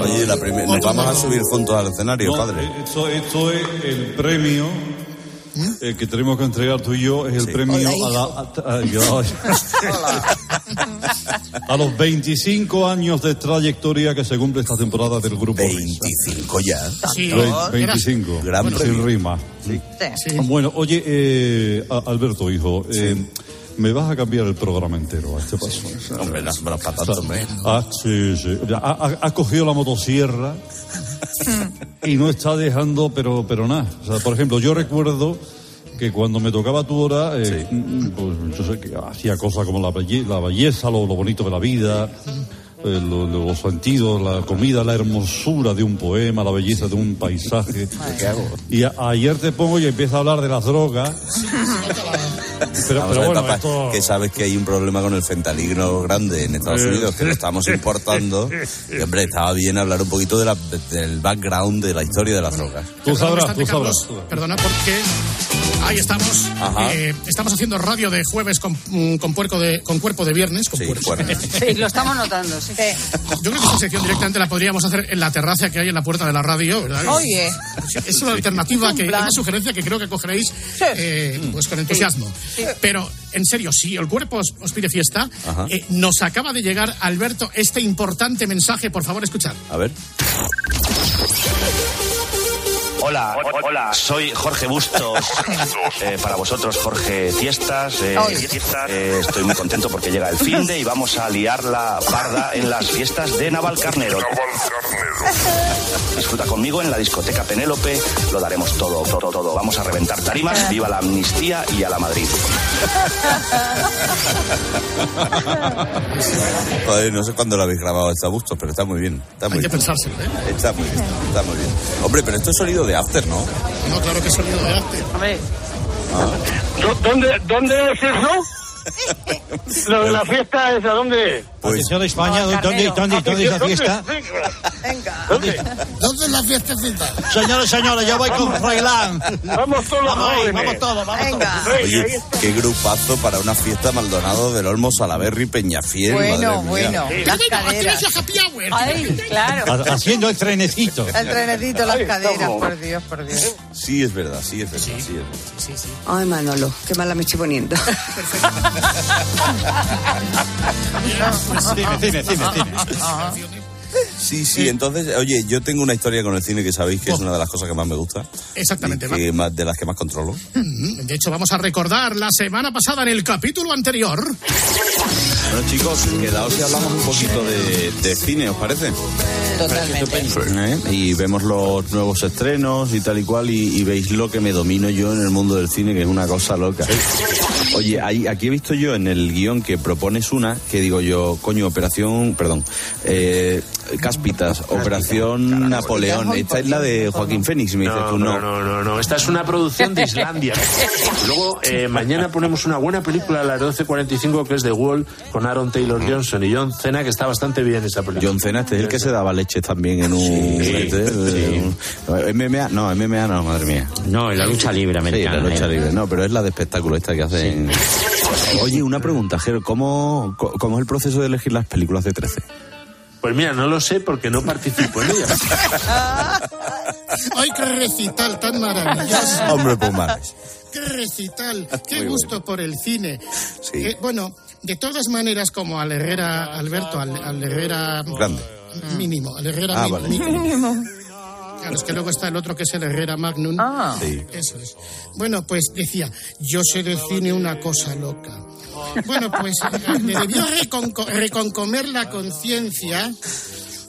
oye, la primera, nos vamos a subir juntos al escenario, No, padre. eh, Esto, esto es el premio eh, que tenemos que entregar tú y yo, es el premio Hola, a, la- a- a- yo- a los 25 años de trayectoria que se cumple esta temporada del grupo 25 ya. Sí, Ve- 25. Gran premio. rima. Bueno, oye, eh, Alberto, hijo, eh, me vas a cambiar el programa entero a este paso. Hombre, las patatas, hombre. Ah, sí, sí. Ha, ha- ha cogido la motosierra y no está dejando, pero, pero nada. O sea, por ejemplo, yo recuerdo que cuando me tocaba tu hora, eh, pues yo sé que hacía cosas como la, belle- la belleza, lo, lo bonito de la vida, eh, lo- lo- los sentidos, la comida, la hermosura de un poema, la belleza de un paisaje. ¿Qué hago? Y a- ayer te pongo y empieza a hablar de las drogas. Pero, Vamos pero a ver, bueno, papá, esto- que sabes que hay un problema con el fentanilo grande en Estados Eh. Unidos, que lo estamos importando. Y, hombre, estaba bien hablar un poquito de la- del background de la historia de las drogas. Tú sabrás, tú sabrás. Perdona, porque ahí estamos. Ajá. Eh, estamos haciendo radio de jueves con, mm, con, puerco de, con cuerpo de viernes. Con puerco. Sí, lo estamos notando, sí. Yo creo que esa sección directamente la podríamos hacer en la terraza que hay en la puerta de la radio, ¿verdad? Oye. Es una alternativa, Un que, una sugerencia que creo que cogeréis eh, pues con entusiasmo. Pero, en serio, si el cuerpo os, os pide fiesta, eh, nos acaba de llegar, Alberto, este importante mensaje. Por favor, escuchad. A ver. Hola, ho- hola, soy Jorge Bustos. Eh, para vosotros, Jorge Fiestas. eh, eh, estoy muy contento porque llega el fin de y vamos a liar la parda en las fiestas de Navalcarnero. Disfruta conmigo en la discoteca Penélope, lo daremos todo, todo, todo. Vamos a reventar tarimas, viva la amnistía y a la Madrid. Joder, no sé cuándo lo habéis grabado está Bustos, pero está muy bien. Está muy Hay que pensárselo, ¿eh? Está muy bien, está muy bien. Hombre, pero esto es sonido de after, ¿no? No, claro que es sonido de arte. ¿Dónde, ¿Dónde es eso? Lo de la fiesta es dónde? Atención España, ¿dónde, dónde, dónde es la fiesta? ¿Dónde? ¿Dónde es la fiestecita? Señores, señores, yo voy con Froilán. Vamos todos Vamos ahí, vamos todos, vamos todos. Oye, qué grupazo para una fiesta Maldonado del Olmo, Salaberry, Peñafiel. Bueno, madre mía. bueno. Las Venga, caderas. Ay, claro. Ha- Haciendo el trenecito. El trenecito, las Ahí caderas, por Dios, por Dios. Sí, es verdad, sí, es verdad, sí, es verdad. Ay, Manolo, qué mala me estoy poniendo. Cine, cine, cine, cine. Sí, sí, entonces, oye, yo tengo una historia con el cine que sabéis que es una de las cosas que más me gusta. Exactamente. y que más, de las que más controlo. De hecho, vamos a recordar la semana pasada en el capítulo anterior. Bueno, chicos, quedaos y hablamos un poquito de, de cine, ¿os parece? Totalmente. ¿Eh? Y vemos los nuevos estrenos y tal y cual, y, y veis lo que me domino yo en el mundo del cine, que es una cosa loca. Oye, ahí, aquí he visto yo en el guion que propones una, que digo yo, coño, operación, perdón, eh, Cáspitas, operación Napoleón. Esta es la de Joaquín Fénix, me dices No, tú no, no. no, no, no. Esta es una producción de Islandia. Luego, eh, mañana ponemos una buena película a las 12.45 que es The Wall con Aaron Taylor Johnson y John Cena, que está bastante bien esa película. John Cena, este es el que se daba leches también en un... Sí, eh, un- MMA, no, MMA no, madre mía. No, en la lucha libre americana. Sí, la lucha eh. libre. No, pero es la de espectáculo esta que hacen. Oye, una pregunta, Jero. ¿Cómo, ¿Cómo es el proceso de elegir las películas de 13? Pues mira, no lo sé porque no participo en ella. ¡Ay, qué recital tan maravilloso! Hombre, pues más. ¡Qué recital! ¡Qué Muy gusto por el cine! Eh, bueno, de todas maneras, como al Herrera, Alberto, al, al Herrera Grande. Mínimo, al Herrera Ah, mi- vale. mínimo. Claro, es que luego está el otro que es el Herrera Magnum. Sí. Eso es. Bueno, pues decía, yo sé de cine una cosa loca. Bueno, pues eh, me debió reconco- reconcomer la conciencia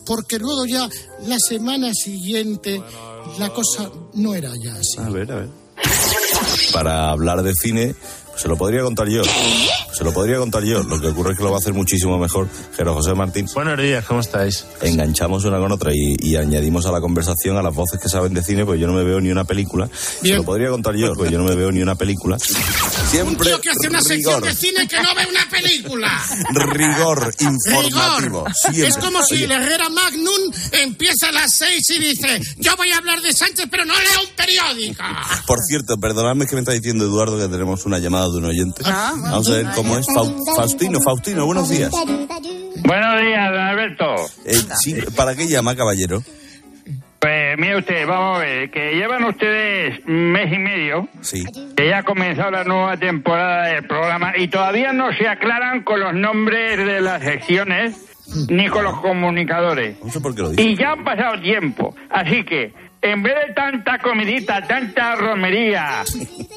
porque luego ya la semana siguiente la cosa no era ya así. A ver, a ver. Para hablar de cine, se lo podría contar yo. Se lo podría contar yo. Lo que ocurre es que lo va a hacer muchísimo mejor Jero José Martín. Buenos días, ¿cómo estáis? Enganchamos una con otra y, y añadimos a la conversación a las voces que saben de cine, pues yo no me veo ni una película. Se lo podría contar yo, pues yo no me veo ni una película. Un Siempre tío que hace una sección rigor, de cine que no ve una película. rigor informativo. Rigor. Siempre. Es como si el Herrera Magnum empieza a las seis y dice, yo voy a hablar de Sánchez, pero no leo un periódico. Por cierto, perdonadme que me está diciendo Eduardo que tenemos una llamada de un oyente. Vamos a ver cómo es. Fau- Faustino, Faustino, buenos días. Buenos días, don Alberto. Eh, sí, ¿Para qué llama, caballero? Pues mire usted, vamos a ver, que llevan ustedes mes y medio, Sí. que ya ha comenzado la nueva temporada del programa y todavía no se aclaran con los nombres de las secciones ni con los comunicadores. No sé por qué lo dice. Y ya ha pasado tiempo, así que en vez de tanta comidita, tanta romería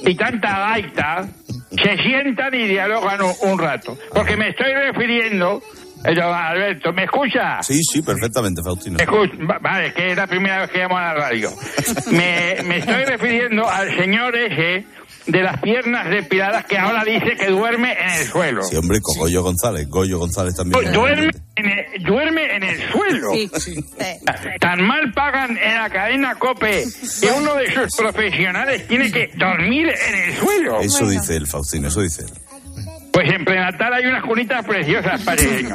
y tanta gaita, se sientan y dialogan un, un rato. Porque me estoy refiriendo, Alberto, ¿me escucha? Sí, sí, perfectamente, Faustino. Escucha, va- vale, es que es la primera vez que llamo a la radio. Me, me estoy refiriendo al señor ese de las piernas depiladas que ahora dice que duerme en el suelo. Sí, hombre, con Goyo González. Goyo González también. Duerme en el, duerme en el suelo. Tan mal pagan en la cadena COPE que uno de sus profesionales tiene que dormir en el suelo. Eso dice el Faustino, eso dice él. Pues en prenatal hay unas cunitas preciosas, padriño.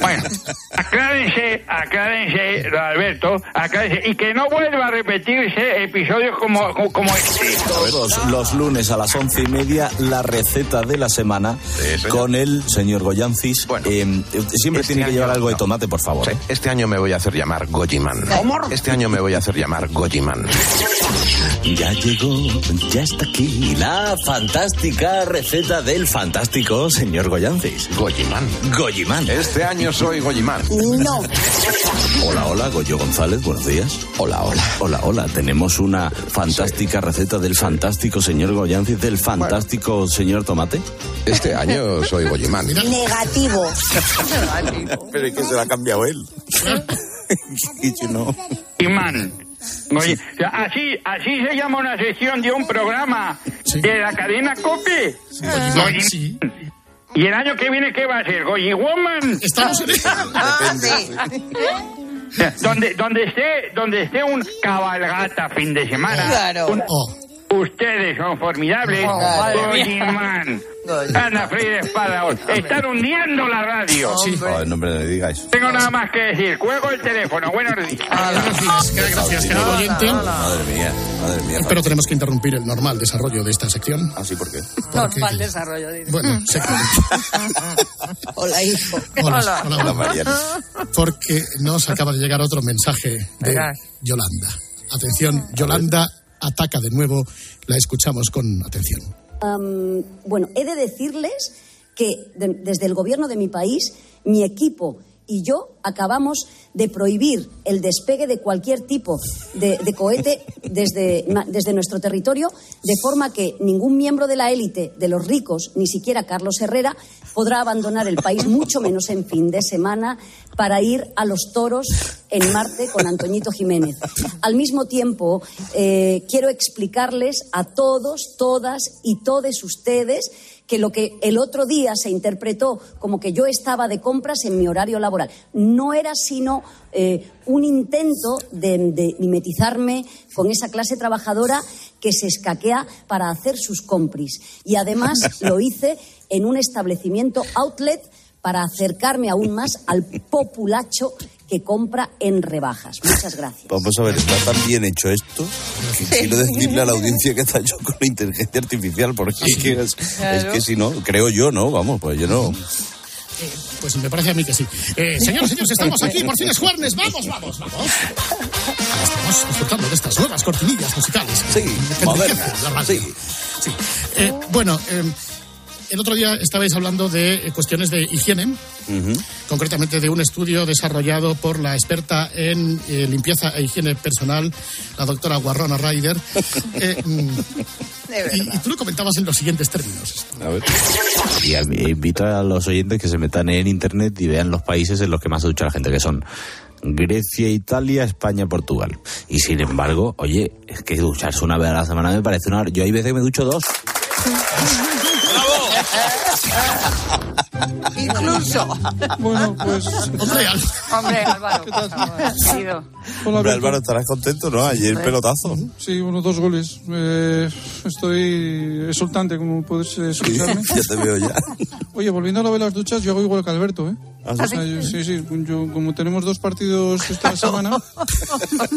Bueno, aclárense, aclárense, Alberto, aclárense, y que no vuelva a repetirse episodios como, como, este. Todos los lunes a las once y media, la receta de la semana con el señor Goyancis. Eh, siempre Este tiene que llevar algo de tomate, por favor. Sí, este año me voy a hacer llamar Gojiman. Este año me voy a hacer llamar Gojiman. Ya llegó, ya está aquí la fantástica receta del fantástico señor Goyancis. Goyiman. Goyiman. Este año soy Goyiman. No. Hola, hola, Goyo González, buenos días. Hola, hola. Hola, hola, tenemos una fantástica receta del fantástico señor Goyancis, del fantástico señor Tomate. Este año soy Goyiman. Negativo. Pero es que se la ha cambiado él. Y si no. Imán. Oye, así, así se llama una sección de un programa de la cadena COPE. ¿Y el año que viene qué va a ser? ¿Goyi Woman? Estamos en donde, donde esté, donde esté un cabalgata fin de semana. Claro. un- Ustedes son formidables. Oh, mía. Goyiman. Ana Freire Espada. Están hundiendo la radio. Joder, no me digáis. Tengo nada más que decir. Cuelgo el teléfono. Buenos días. Gracias, querido oyente. Madre mía, madre mía. Pero tenemos que interrumpir el normal desarrollo de esta sección. ¿Ah, sí? ¿Por qué? Normal desarrollo. Bueno, se Hola, hijo. Hola, hola, hola. Mariana. Porque nos acaba de llegar otro mensaje de. Yolanda. Atención, Yolanda ataca de nuevo. La escuchamos con atención. Bueno, he de decirles que de- desde el gobierno de mi país, mi equipo y yo acabamos de prohibir el despegue de cualquier tipo de, cohete desde, desde nuestro territorio, de forma que ningún miembro de la élite, de los ricos, ni siquiera Carlos Herrera, podrá abandonar el país, mucho menos en fin de semana, para ir a los toros en Marte con Antoñito Jiménez. Al mismo tiempo, eh, quiero explicarles a todos, todas y todes ustedes que lo que el otro día se interpretó como que yo estaba de compras en mi horario laboral no era sino eh, un intento de, de mimetizarme con esa clase trabajadora que se escaquea para hacer sus compris. Y además lo hice en un establecimiento outlet para acercarme aún más al populacho que compra en rebajas. Muchas gracias. Vamos a ver, está tan bien hecho esto que quiero decirle a la audiencia que está hecho con la inteligencia artificial, porque es, que es- Claro. que si no, creo yo, ¿no? Vamos, pues yo no. Pues me parece a mí que sí. Eh, señores, señores, estamos aquí, por fin es jueves. Vamos, vamos, vamos. Estamos disfrutando de estas nuevas cortinillas musicales. Sí, Que modernas, radio. Sí. Eh, bueno, eh, el otro día estabais hablando de eh, cuestiones de higiene, concretamente de un estudio desarrollado por la experta en eh, limpieza e higiene personal, la doctora Guarrona Ryder. Eh, mm, y, y tú lo comentabas en los siguientes términos. A ver. Y a- invito a los oyentes que se metan en internet y vean los países en los que más se ducha la gente, que son Grecia, Italia, España, Portugal. Y sin embargo, oye, es que ducharse una vez a la semana me parece una... Yo hay veces que me ducho dos. Incluso. Bueno, pues. Hombre, Hombre, Álvaro. Querido. Hola, Álvaro, estarás contento, ¿no? Ayer pelotazo. Sí, bueno, dos goles. Eh, estoy exultante, como puedes escucharme. ya te veo ya. Oye, volviendo a lo de las duchas, yo hago igual que Alberto, ¿eh? ¿Ah, sí, sí. Yo, como tenemos dos partidos esta semana,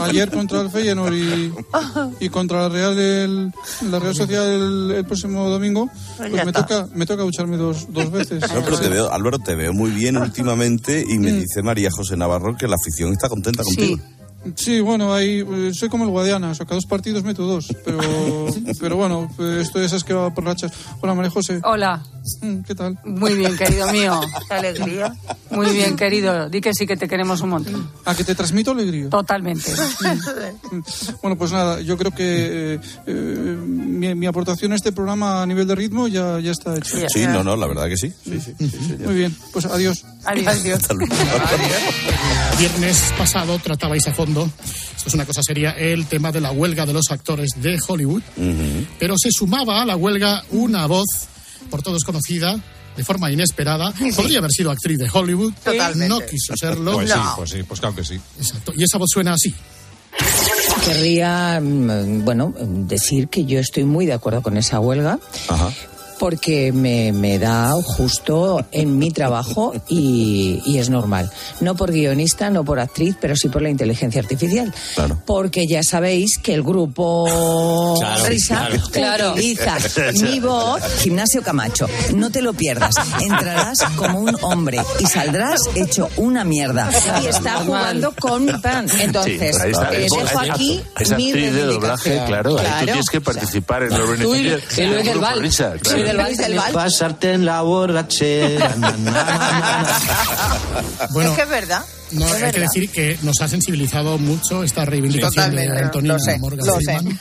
ayer contra el Feyenoord y, y contra la Real, el- la Real Sociedad el, el próximo domingo, Pues pues me toca, me toca ducharme dos, dos veces. No, pero te veo, Álvaro, te veo muy bien últimamente y me Mm. dice María José Navarro que la afición está contenta contigo. Sí, bueno, ahí eh, soy como el Guadiana, o sea, cada dos partidos meto dos, pero, pero bueno, pues esto es que va por rachas. Hola, María José. Hola. Mm, ¿Qué tal? Muy bien, querido mío. Qué alegría. Muy bien, querido. Di que sí que te queremos un montón. ¿A que te transmito alegría? Totalmente. Bueno, pues nada, yo creo que eh, eh, mi, mi aportación a este programa a nivel de ritmo ya, ya está hecha. Sí, no, no, la verdad que sí. sí, sí, sí. Muy bien, pues adiós. Adiós. Viernes pasado tratabais a fondo, esto es una cosa seria, el tema de la huelga de los actores de Hollywood, pero se sumaba a la huelga una voz por todos conocida, de forma inesperada. Podría haber sido actriz de Hollywood, Totalmente. no quiso serlo. Pues sí, pues sí, pues claro que sí. Exacto. Y esa voz suena así. Querría, mm, bueno, decir que yo estoy muy de acuerdo con esa huelga. Porque me, me da justo en mi trabajo y, y es normal. No por guionista, no por actriz, pero sí por la inteligencia artificial. Porque ya sabéis que el grupo Claro, Risa claro. utiliza mi voz. Gimnasio Camacho, no te lo pierdas. Entrarás como un hombre y saldrás hecho una mierda. Y está jugando con mi pan. Entonces, Sí, eh, Es- dejo es- aquí es mi actriz de doblaje, claro. Ahí tú Claro. tienes que participar en los Tú y- beneficios y Luis del Grupo Val. Risa, Luis claro. Del del. Pasarte en la borrachera. na, na, na, na. Bueno, es que es verdad. No, es hay que decir que nos ha sensibilizado mucho esta reivindicación de Antonio lo sé, Morgan lo sé. Freeman.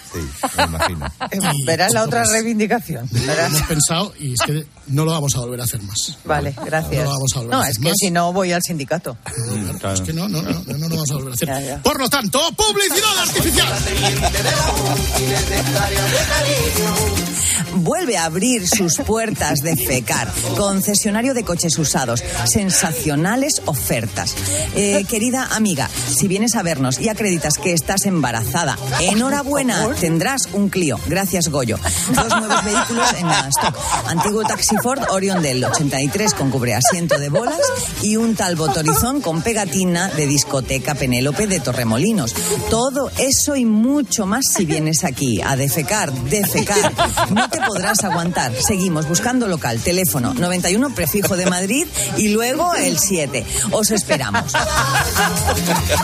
me imagino. Y, Verás la otra pues, reivindicación. Lo Verás. hemos pensado y es que no lo vamos a volver a hacer más. Vale, gracias. No lo vamos a volver a No, hacer es que más. si no voy al sindicato. Es que no, no, no, no, no lo vamos a volver a hacer. Por lo tanto, publicidad artificial. Vuelve a abrir sus puertas de FECAR, concesionario de coches usados. Sensacionales ofertas. Eh, querida amiga, si vienes a vernos y acreditas que estás embarazada, enhorabuena, tendrás un Clio. Gracias, Goyo. Dos nuevos vehículos en stock. Antiguo taxi Ford Orion del 83 con cubreasiento de bolas y un Talbot Horizon con pegatina de discoteca Penélope de Torremolinos. Todo eso y mucho más si vienes aquí a defecar, defecar. No te podrás aguantar. Seguimos buscando local, teléfono 91 prefijo de Madrid y luego el 7. Os esperamos.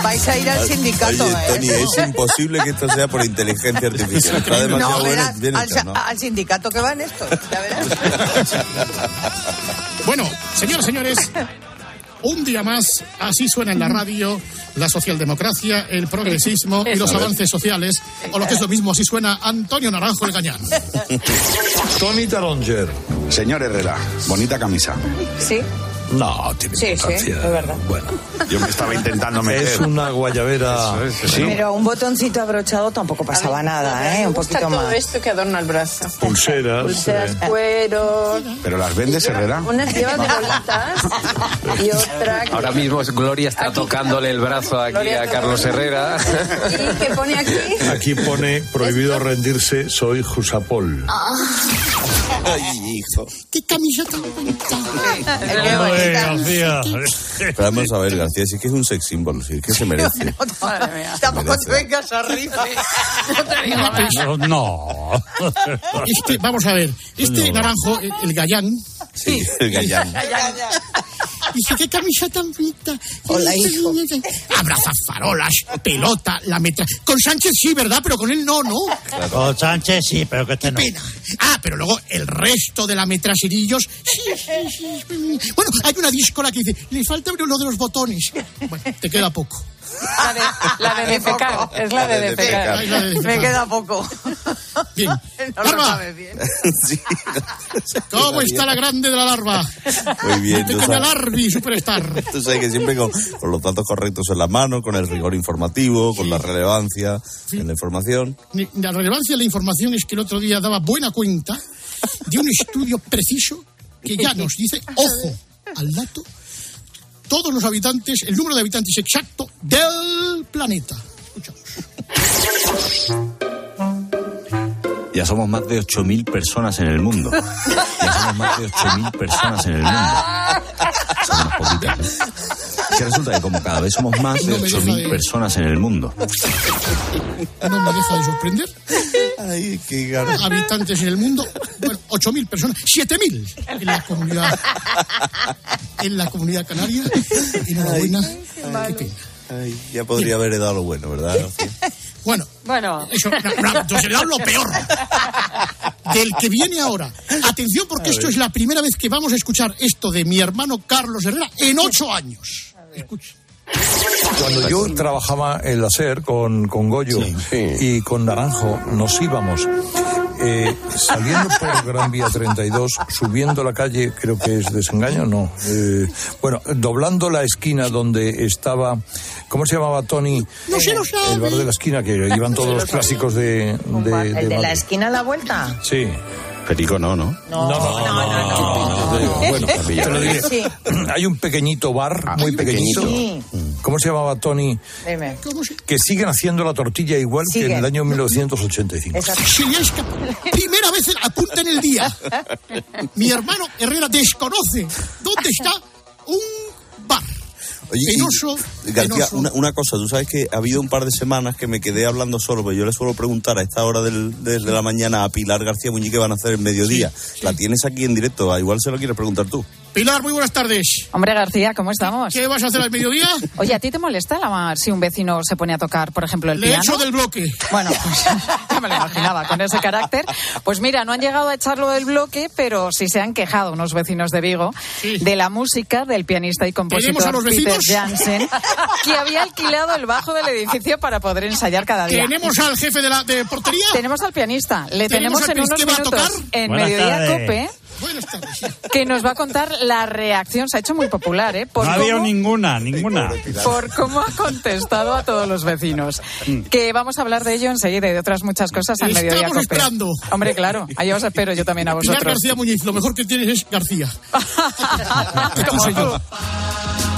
Vais a ir al sindicato, Oye, ¿eh? Tony, es imposible que esto sea por inteligencia artificial. Está demasiado No, verás, bien al, hecho, sa- ¿no? al sindicato que van estos, ya verás. Bueno, señores, señores, un día más, así suena en la radio la socialdemocracia, el progresismo y los avances sociales, o lo que es lo mismo, así suena Antonio Naranjo el Gañán. Tony Taronger. Señor Herrera, bonita camisa. Sí. No, tiene Sí, sí, importancia. es verdad. Bueno. Yo me estaba intentando meter. Es una guayabera. Sí. Pero un botoncito abrochado tampoco pasaba nada, ¿eh? Un poquito todo más. esto que adorna el brazo. Pulseras. Pulseras, eh. cueros. ¿Pero las vendes, Herrera? Unas lleva de bolitas y otra que, Ahora mismo Gloria está tocándole el brazo aquí Gloria a Carlos Herrera. y que pone aquí. Aquí pone prohibido rendirse, soy Jusapol. Ay, hijo. ¡Qué camisa tan bonita! Ay, García. Pero vamos a ver, García, sí que es un sex symbol, sí que se merece. Tampoco Merece. te vengas arriba. No, no. Es que, vamos a ver, este No. naranjo, el, el Gallán, Sí, el gallán. Dice, qué camisa tan bonita. Hola, hijo. Abraza farolas, pelota, la metra. Con Sánchez sí, ¿verdad? Pero con él no, ¿no? Con Sánchez sí, pero que este no. Pena. Ah, pero luego el resto de la metraserillos. Sí, sí, sí. Bueno, hay una díscola que dice, le falta uno de los botones. Bueno, te queda poco. La de, la de defecar. Es la de defecar. Ay, la de defecar. Me queda poco. Bien. No lo Larva, sabes bien. Sí. ¿cómo está la grande de la larva? Muy bien. tú Pequeña sabes- Larvi, superstar. Tú sabes que siempre con, con los datos correctos en la mano, con el rigor informativo, con la relevancia en la información. La relevancia de la información es que el otro día daba buena cuenta de un estudio preciso que ya nos dice, ojo al dato, todos los habitantes, el número de habitantes exacto del planeta. Ya somos más de 8.000 personas en el mundo. Ya somos más de 8.000 personas en el mundo. Son unas poquitas, ¿eh? Es que resulta que como cada vez somos más de No me deja 8.000 de- personas en el mundo. No me deja de sorprender. Ay, qué Habitantes en el mundo, bueno, 8.000 personas, 7.000 en la comunidad, en la comunidad canaria. Enhorabuena. Qué pena. Ay, ya podría haber dado lo bueno, ¿verdad? Bueno, Bueno, Eso, no, no, entonces le hablo peor. Del que viene ahora. Atención, porque esto es la primera vez que vamos a escuchar esto de mi hermano Carlos Herrera en ocho años. Escucha. Cuando yo trabajaba en la SER con, con Goyo y con Naranjo, nos íbamos eh, saliendo por Gran Vía 32, subiendo la calle, creo que es desengaño, no. eh, bueno, doblando la esquina donde estaba, ¿cómo se llamaba Tony? No se lo sabe. El bar de la esquina, que iban todos los clásicos de. de, ¿El de la esquina a la vuelta? Sí. Perico no, ¿no? No, no, no, no. Bueno, te lo diré. Sí. Hay un pequeñito bar, muy pequeñito. Sí. ¿Cómo se llamaba Tony? Dime. Que siguen haciendo la tortilla igual que en el año 1985. Exacto. Primera vez desconocen, apunten el día. Mi hermano Herrera desconoce dónde está un bar. Oye, y, Penoso, García, penoso. una, una cosa, tú sabes que ha habido un par de semanas que me quedé hablando solo, pero yo le suelo preguntar a esta hora del, desde la mañana a Pilar García Muñiz qué van a hacer el mediodía. La tienes aquí en directo, igual se lo quieres preguntar tú. Pilar, muy buenas tardes. Hombre García, ¿cómo estamos? ¿Qué vas a hacer al mediodía? Oye, ¿a ti te molesta la- si un vecino se pone a tocar, por ejemplo, el Le piano? echo del bloque. Bueno, pues ya me lo imaginaba con ese carácter. Pues mira, no han llegado a echarlo del bloque, pero sí se han quejado unos vecinos de Vigo de la música del pianista y ¿Tenemos a compositor los Peter? Jansen, que había alquilado el bajo del edificio para poder ensayar cada día. ¿Tenemos al jefe de la de portería? Tenemos al pianista. Le ¿Tenemos tenemos, en unos que va a minutos tocar? en Buenas Mediodía tardes. Cope Buenas tardes. que nos va a contar la reacción. Se ha hecho muy popular, ¿eh? Por No ha habido cómo- ninguna, ninguna. por cómo ha contestado a todos los vecinos. Que vamos a hablar de ello enseguida y de otras muchas cosas en Estamos Mediodía Cope. esperando. Hombre, claro, ahí os espero yo también a Pilar vosotros. García Muñiz, lo mejor que tienes es García. Este soy yo.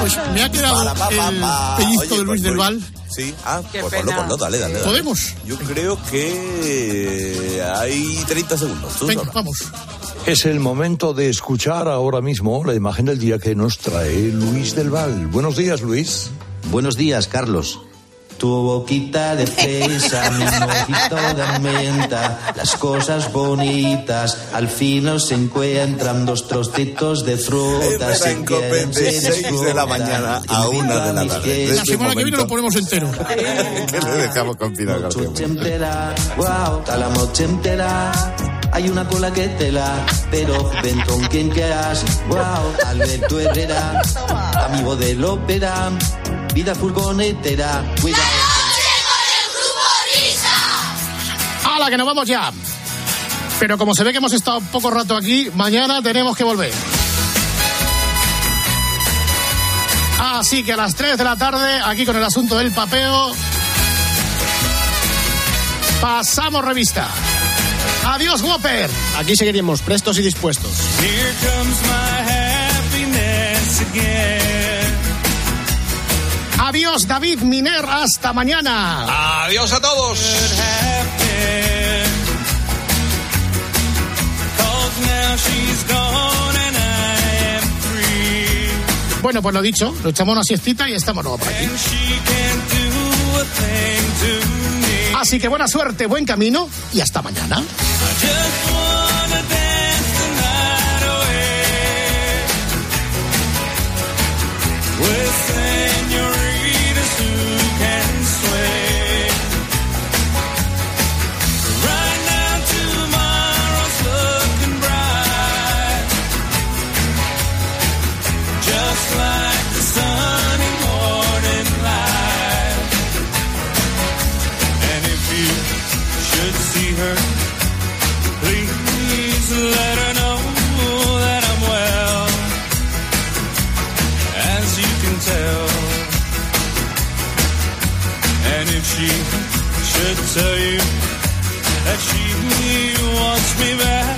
Pues me ha quedado el pellizco de Luis del Val. Sí, ah, Qué pues ponlo, ponlo, dale, dale, dale. ¿Podemos? Yo creo que hay 30 segundos. Venga, vamos. Es el momento de escuchar ahora mismo la imagen del día que nos trae Luis del Val. Buenos días, Luis. Buenos días, Carlos. Tu boquita de fresa, mi mojito de menta, las cosas bonitas al fin se encuentran dos trocitos de fruta. Empieza en Cope de 6 de la mañana a 1 de la tarde. La semana que viene lo ponemos entero. que le dejamos con Pilar García wow, la noche entera. Hay una cola que tela, pero ven con quien quieras. Wow, Alberto Herrera, amigo del ópera, vida furgonetera. Cuidado. ¡Hala, que nos vamos ya! Pero como se ve que hemos estado poco rato aquí, mañana tenemos que volver. Así que a las 3 de la tarde, aquí con el asunto del papeo, pasamos revista. Adiós, Whopper. Aquí seguiríamos prestos y dispuestos. Here comes my happiness again. Adiós, David Miner. Hasta mañana. Adiós a todos. Bueno, pues lo dicho, lo echamos una siestita y estamos nuevos por aquí. Así que buena suerte, buen camino y hasta mañana. Tell you that she wants me back,